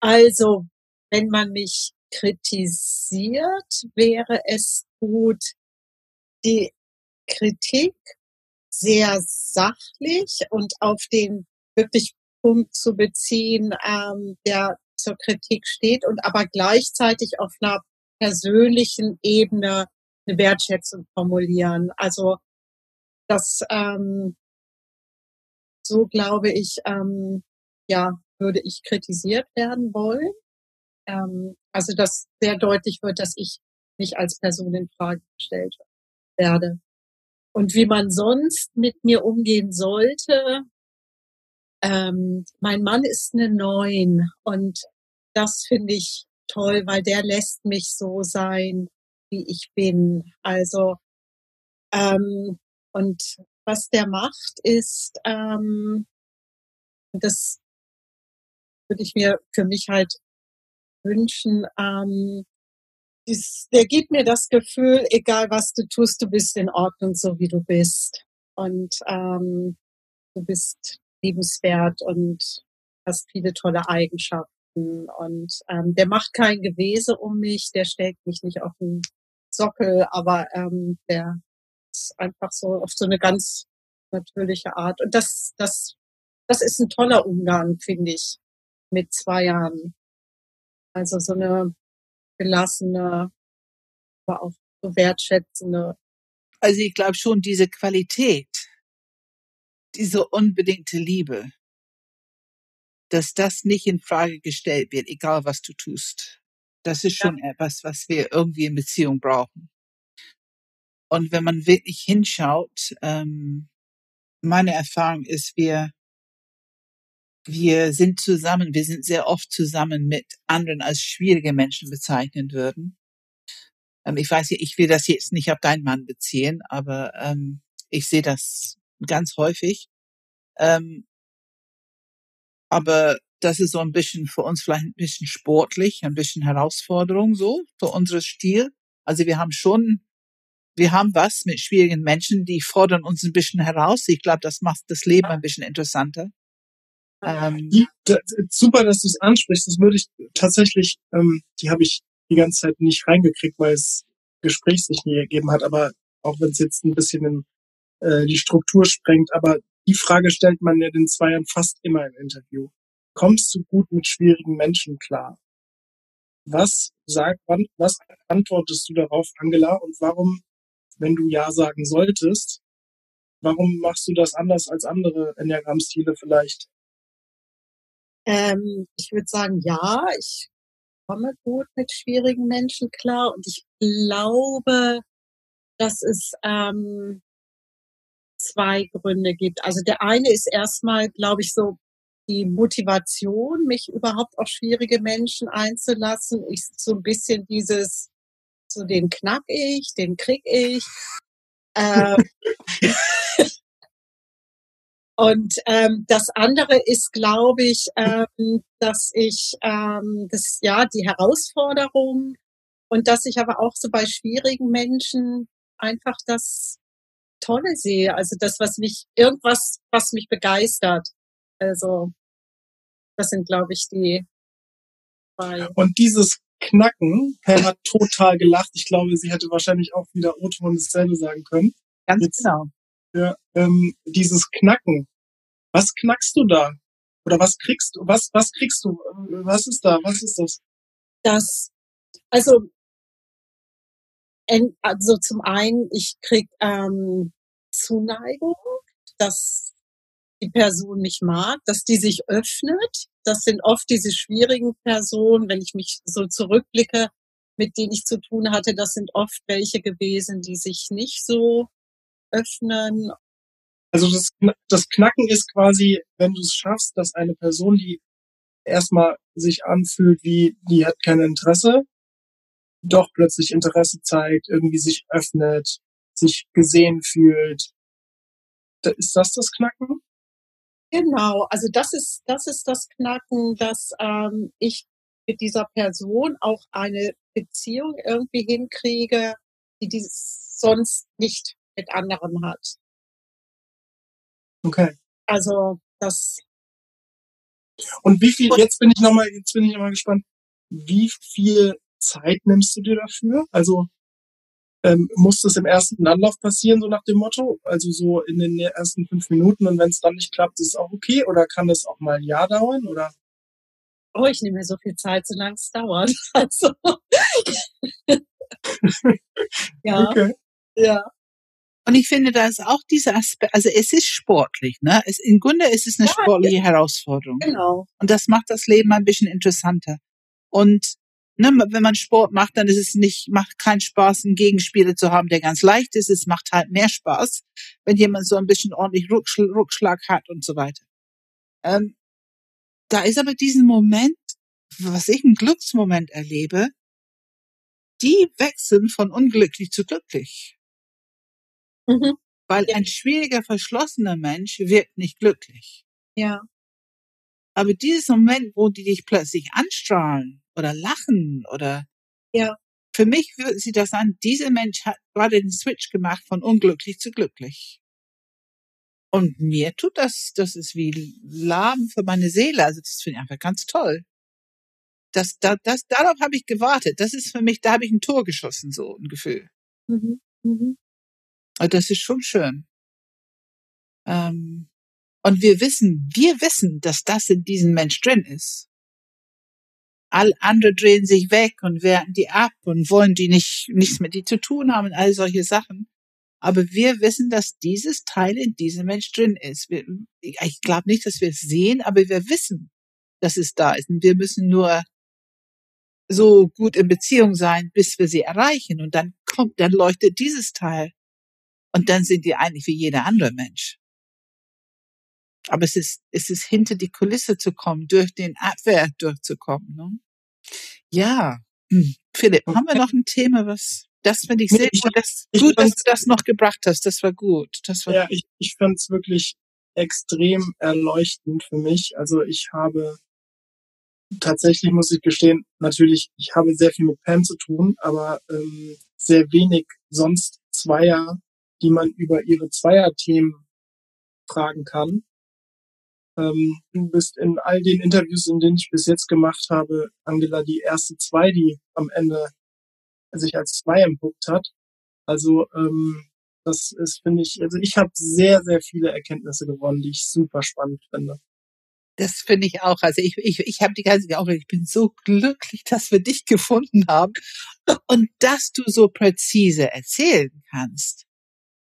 also, wenn man mich kritisiert, wäre es gut, die Kritik sehr sachlich und auf den wirklich Punkt zu beziehen, ähm, der zur Kritik steht und aber gleichzeitig auf einer persönlichen Ebene eine Wertschätzung formulieren. Also das ähm, so glaube ich, ähm, ja, würde ich kritisiert werden wollen. Ähm, also dass sehr deutlich wird, dass ich nicht als Person in Frage gestellt werde. Und wie man sonst mit mir umgehen sollte. Ähm, mein Mann ist eine Neun und das finde ich toll, weil der lässt mich so sein, wie ich bin. Also ähm, und was der macht, ist, ähm, das würde ich mir für mich halt wünschen, ähm, ist, der gibt mir das Gefühl, egal was du tust, du bist in Ordnung, so wie du bist. Und ähm, du bist liebenswert und hast viele tolle Eigenschaften. Und ähm, der macht kein Gewese um mich, der stellt mich nicht auf den Sockel, aber ähm, der ist einfach so auf so eine ganz natürliche Art. Und das, das, das ist ein toller Umgang, finde ich, mit zwei Jahren. Also so eine gelassene, aber auch so wertschätzende. Also ich glaube schon, diese Qualität, diese unbedingte Liebe, dass das nicht in Frage gestellt wird, egal was du tust. Das ist schon ja. etwas, was wir irgendwie in Beziehung brauchen. Und wenn man wirklich hinschaut, ähm, meine Erfahrung ist, wir wir sind zusammen, wir sind sehr oft zusammen mit anderen als schwierige Menschen bezeichnen würden. Ähm, ich weiß, ich will das jetzt nicht auf deinen Mann beziehen, aber ähm, ich sehe das ganz häufig. Ähm, aber das ist so ein bisschen für uns vielleicht ein bisschen sportlich, ein bisschen Herausforderung so für unseren Stil. Also wir haben schon, wir haben was mit schwierigen Menschen, die fordern uns ein bisschen heraus. Ich glaube, das macht das Leben ein bisschen interessanter. Ähm, die, da, super, dass du es ansprichst. Das würde ich tatsächlich, ähm, die habe ich die ganze Zeit nicht reingekriegt, weil es Gespräch sich nie ergeben hat. Aber auch wenn es jetzt ein bisschen in äh, die Struktur sprengt, aber die Frage stellt man ja den Zweiern fast immer im Interview. Kommst du gut mit schwierigen Menschen klar? Was sagt, was antwortest du darauf, Angela? Und warum, wenn du Ja sagen solltest, warum machst du das anders als andere Enneagramm-Stile vielleicht? Ähm, ich würde sagen, ja, ich komme gut mit schwierigen Menschen klar und ich glaube, dass es ähm, zwei Gründe gibt. Also der eine ist erstmal, glaube ich, so die Motivation, mich überhaupt auf schwierige Menschen einzulassen, ist so ein bisschen dieses, so den knack ich, den krieg ich. Ähm, [LAUGHS] Und ähm, das andere ist, glaube ich, ähm, dass ich ähm, das ja die Herausforderung und dass ich aber auch so bei schwierigen Menschen einfach das Tolle sehe, also das, was mich irgendwas, was mich begeistert. Also das sind, glaube ich, die zwei. Und dieses Knacken, Pam hat total gelacht. Ich glaube, sie hätte wahrscheinlich auch wieder O-Ton dasselbe sagen können. Ganz Jetzt, genau. Ja, ähm, dieses Knacken. Was knackst du da? Oder was kriegst du? Was, was kriegst du? Was ist da? Was ist das? Das, also, also zum einen, ich krieg ähm, Zuneigung, dass die Person mich mag, dass die sich öffnet. Das sind oft diese schwierigen Personen, wenn ich mich so zurückblicke, mit denen ich zu tun hatte, das sind oft welche gewesen, die sich nicht so öffnen. Also das, das Knacken ist quasi, wenn du es schaffst, dass eine Person, die erstmal sich anfühlt, wie die hat kein Interesse, doch plötzlich Interesse zeigt, irgendwie sich öffnet, sich gesehen fühlt. Ist das das Knacken? Genau, also das ist das ist das Knacken, dass ähm, ich mit dieser Person auch eine Beziehung irgendwie hinkriege, die die sonst nicht mit anderen hat. Okay. Also das. Und wie viel? Jetzt bin ich noch mal, jetzt bin ich noch mal gespannt. Wie viel Zeit nimmst du dir dafür? Also ähm, muss das im ersten Anlauf passieren, so nach dem Motto? Also so in den ersten fünf Minuten und wenn es dann nicht klappt, ist es auch okay? Oder kann das auch mal ein Jahr dauern? Oder? Oh, ich nehme mir so viel Zeit, solange es dauert. [LAUGHS] Also. [LAUGHS] ja. Okay. Ja. Und ich finde, da ist auch dieser Aspekt, also es ist sportlich, ne? Es, Im Grunde ist es eine ja, sportliche ja. Herausforderung. Genau. Und das macht das Leben ein bisschen interessanter. Und ne, wenn man Sport macht, dann ist es nicht, macht keinen Spaß, einen Gegenspieler zu haben, der ganz leicht ist. Es macht halt mehr Spaß, wenn jemand so ein bisschen ordentlich Rückschlag, Rückschlag hat und so weiter. Ähm, da ist aber diesen Moment, was ich einen Glücksmoment erlebe, die wechseln von unglücklich zu glücklich. Mhm. Weil ein schwieriger, verschlossener Mensch wirkt nicht glücklich. Ja. Aber dieses Moment, wo die dich plötzlich anstrahlen oder lachen oder Ja. für mich fühlt sich das an, dieser Mensch hat gerade den Switch gemacht von unglücklich zu glücklich. Und mir tut das, das ist wie Laben für meine Seele. Also das finde ich einfach ganz toll. Das, da, das, darauf habe ich gewartet. Das ist für mich, da habe ich ein Tor geschossen, so ein Gefühl. Mhm. Mhm. Das ist schon schön. Ähm, und wir wissen, wir wissen, dass das in diesem Mensch drin ist. All andere drehen sich weg und werten die ab und wollen die nicht, nichts mit die zu tun haben und all solche Sachen. Aber wir wissen, dass dieses Teil in diesem Mensch drin ist. Wir, ich glaube nicht, dass wir es sehen, aber wir wissen, dass es da ist. Und wir müssen nur so gut in Beziehung sein, bis wir sie erreichen. Und dann kommt, dann leuchtet dieses Teil. Und dann sind die eigentlich wie jeder andere Mensch. Aber es ist, es ist hinter die Kulisse zu kommen, durch den Abwehr durchzukommen. Ne? Ja, hm. Philipp, haben wir noch ein Thema, was, das finde ich sehr ich- gut, das, ich gut, dass du das noch gebracht hast. Das war gut. Das war Ja, ich, ich fand es wirklich extrem erleuchtend für mich. Also ich habe tatsächlich, muss ich gestehen, natürlich, ich habe sehr viel mit Pam zu tun, aber ähm, sehr wenig sonst Zweier, die man über ihre Zweierthemen fragen kann. Ähm, du bist in all den Interviews, in denen ich bis jetzt gemacht habe, Angela, die erste zwei, die am Ende sich als zwei entpuppt hat. Also ähm, das ist, finde ich, also ich habe sehr, sehr viele Erkenntnisse gewonnen, die ich super spannend finde. Das finde ich auch. Also ich, ich, ich habe die ganze Zeit auch, ich bin so glücklich, dass wir dich gefunden haben und dass du so präzise erzählen kannst.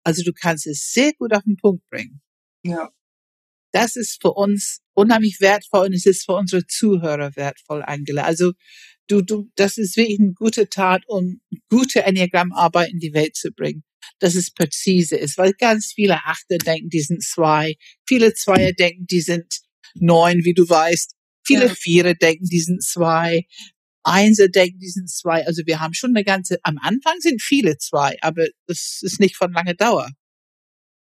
Also du kannst es sehr gut auf den Punkt bringen. Ja, Das ist für uns unheimlich wertvoll und es ist für unsere Zuhörer wertvoll, Angela. Also du, du, das ist wirklich eine gute Tat, um gute Enneagrammarbeit in die Welt zu bringen. Dass es präzise ist, weil ganz viele Achter denken, die sind zwei, viele Zweier denken, die sind neun, wie du weißt. Viele Ja. Vierer denken, die sind zwei. Einser denken, die sind zwei. Also wir haben schon eine ganze, am Anfang sind viele zwei, aber das ist nicht von langer Dauer.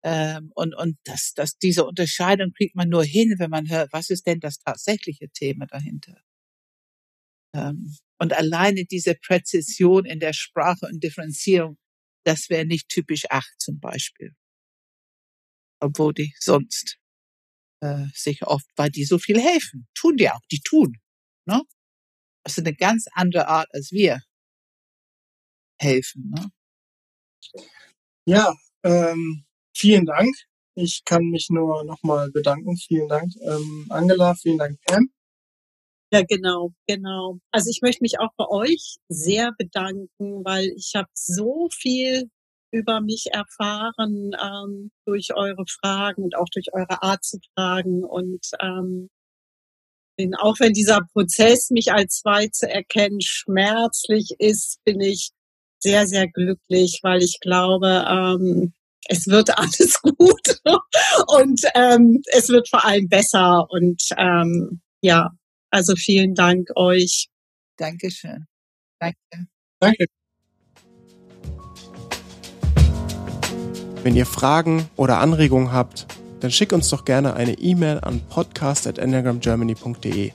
Ähm, und und das, das, diese Unterscheidung kriegt man nur hin, wenn man hört, was ist denn das tatsächliche Thema dahinter. Ähm, und alleine diese Präzision in der Sprache und Differenzierung, das wäre nicht typisch acht zum Beispiel. Obwohl die sonst äh, sich oft, weil die so viel helfen. Tun die auch, die tun. Ne? Das ist eine ganz andere Art, als wir helfen. Ne? ja ähm, vielen Dank. Ich kann mich nur nochmal bedanken. Vielen Dank, ähm, Angela, vielen Dank, Pam. Ja, genau, genau. Also ich möchte mich auch bei euch sehr bedanken, weil ich habe so viel über mich erfahren ähm, durch eure Fragen und auch durch eure Art zu fragen. Und ähm, bin, auch wenn dieser Prozess, mich als zwei zu erkennen, schmerzlich ist, bin ich sehr, sehr glücklich, weil ich glaube, ähm, es wird alles [LAUGHS] gut und ähm, es wird vor allem besser. Und ähm, ja, also vielen Dank euch. Dankeschön. Danke. Danke. Wenn ihr Fragen oder Anregungen habt, dann schickt uns doch gerne eine E-Mail an podcast.enneagramgermany.de.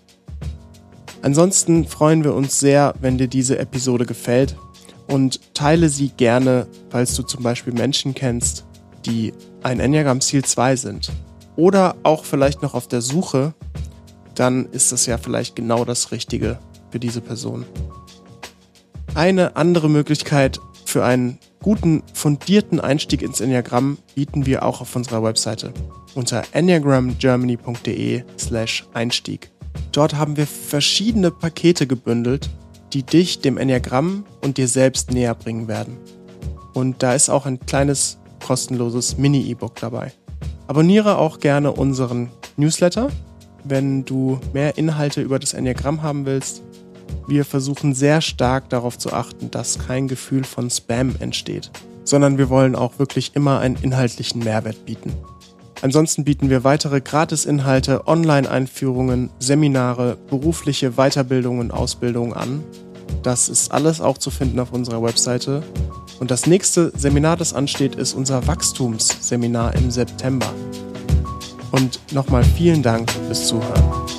Ansonsten freuen wir uns sehr, wenn dir diese Episode gefällt und teile sie gerne, falls du zum Beispiel Menschen kennst, die ein Enneagram Ziel 2 sind oder auch vielleicht noch auf der Suche, dann ist das ja vielleicht genau das Richtige für diese Person. Eine andere Möglichkeit für einen guten, fundierten Einstieg ins Enneagramm bieten wir auch auf unserer Webseite unter enneagramgermany.de slash Einstieg. Dort haben wir verschiedene Pakete gebündelt, die dich dem Enneagramm und dir selbst näher bringen werden. Und da ist auch ein kleines kostenloses Mini-E-Book dabei. Abonniere auch gerne unseren Newsletter, wenn du mehr Inhalte über das Enneagramm haben willst. wir versuchen sehr stark darauf zu achten, dass kein Gefühl von Spam entsteht, sondern wir wollen auch wirklich immer einen inhaltlichen Mehrwert bieten. Ansonsten bieten wir weitere Gratis-Inhalte, Online-Einführungen, Seminare, berufliche Weiterbildungen und Ausbildungen an. Das ist alles auch zu finden auf unserer Webseite. Und das nächste Seminar, das ansteht, ist unser Wachstumsseminar im September. Und nochmal vielen Dank fürs Zuhören.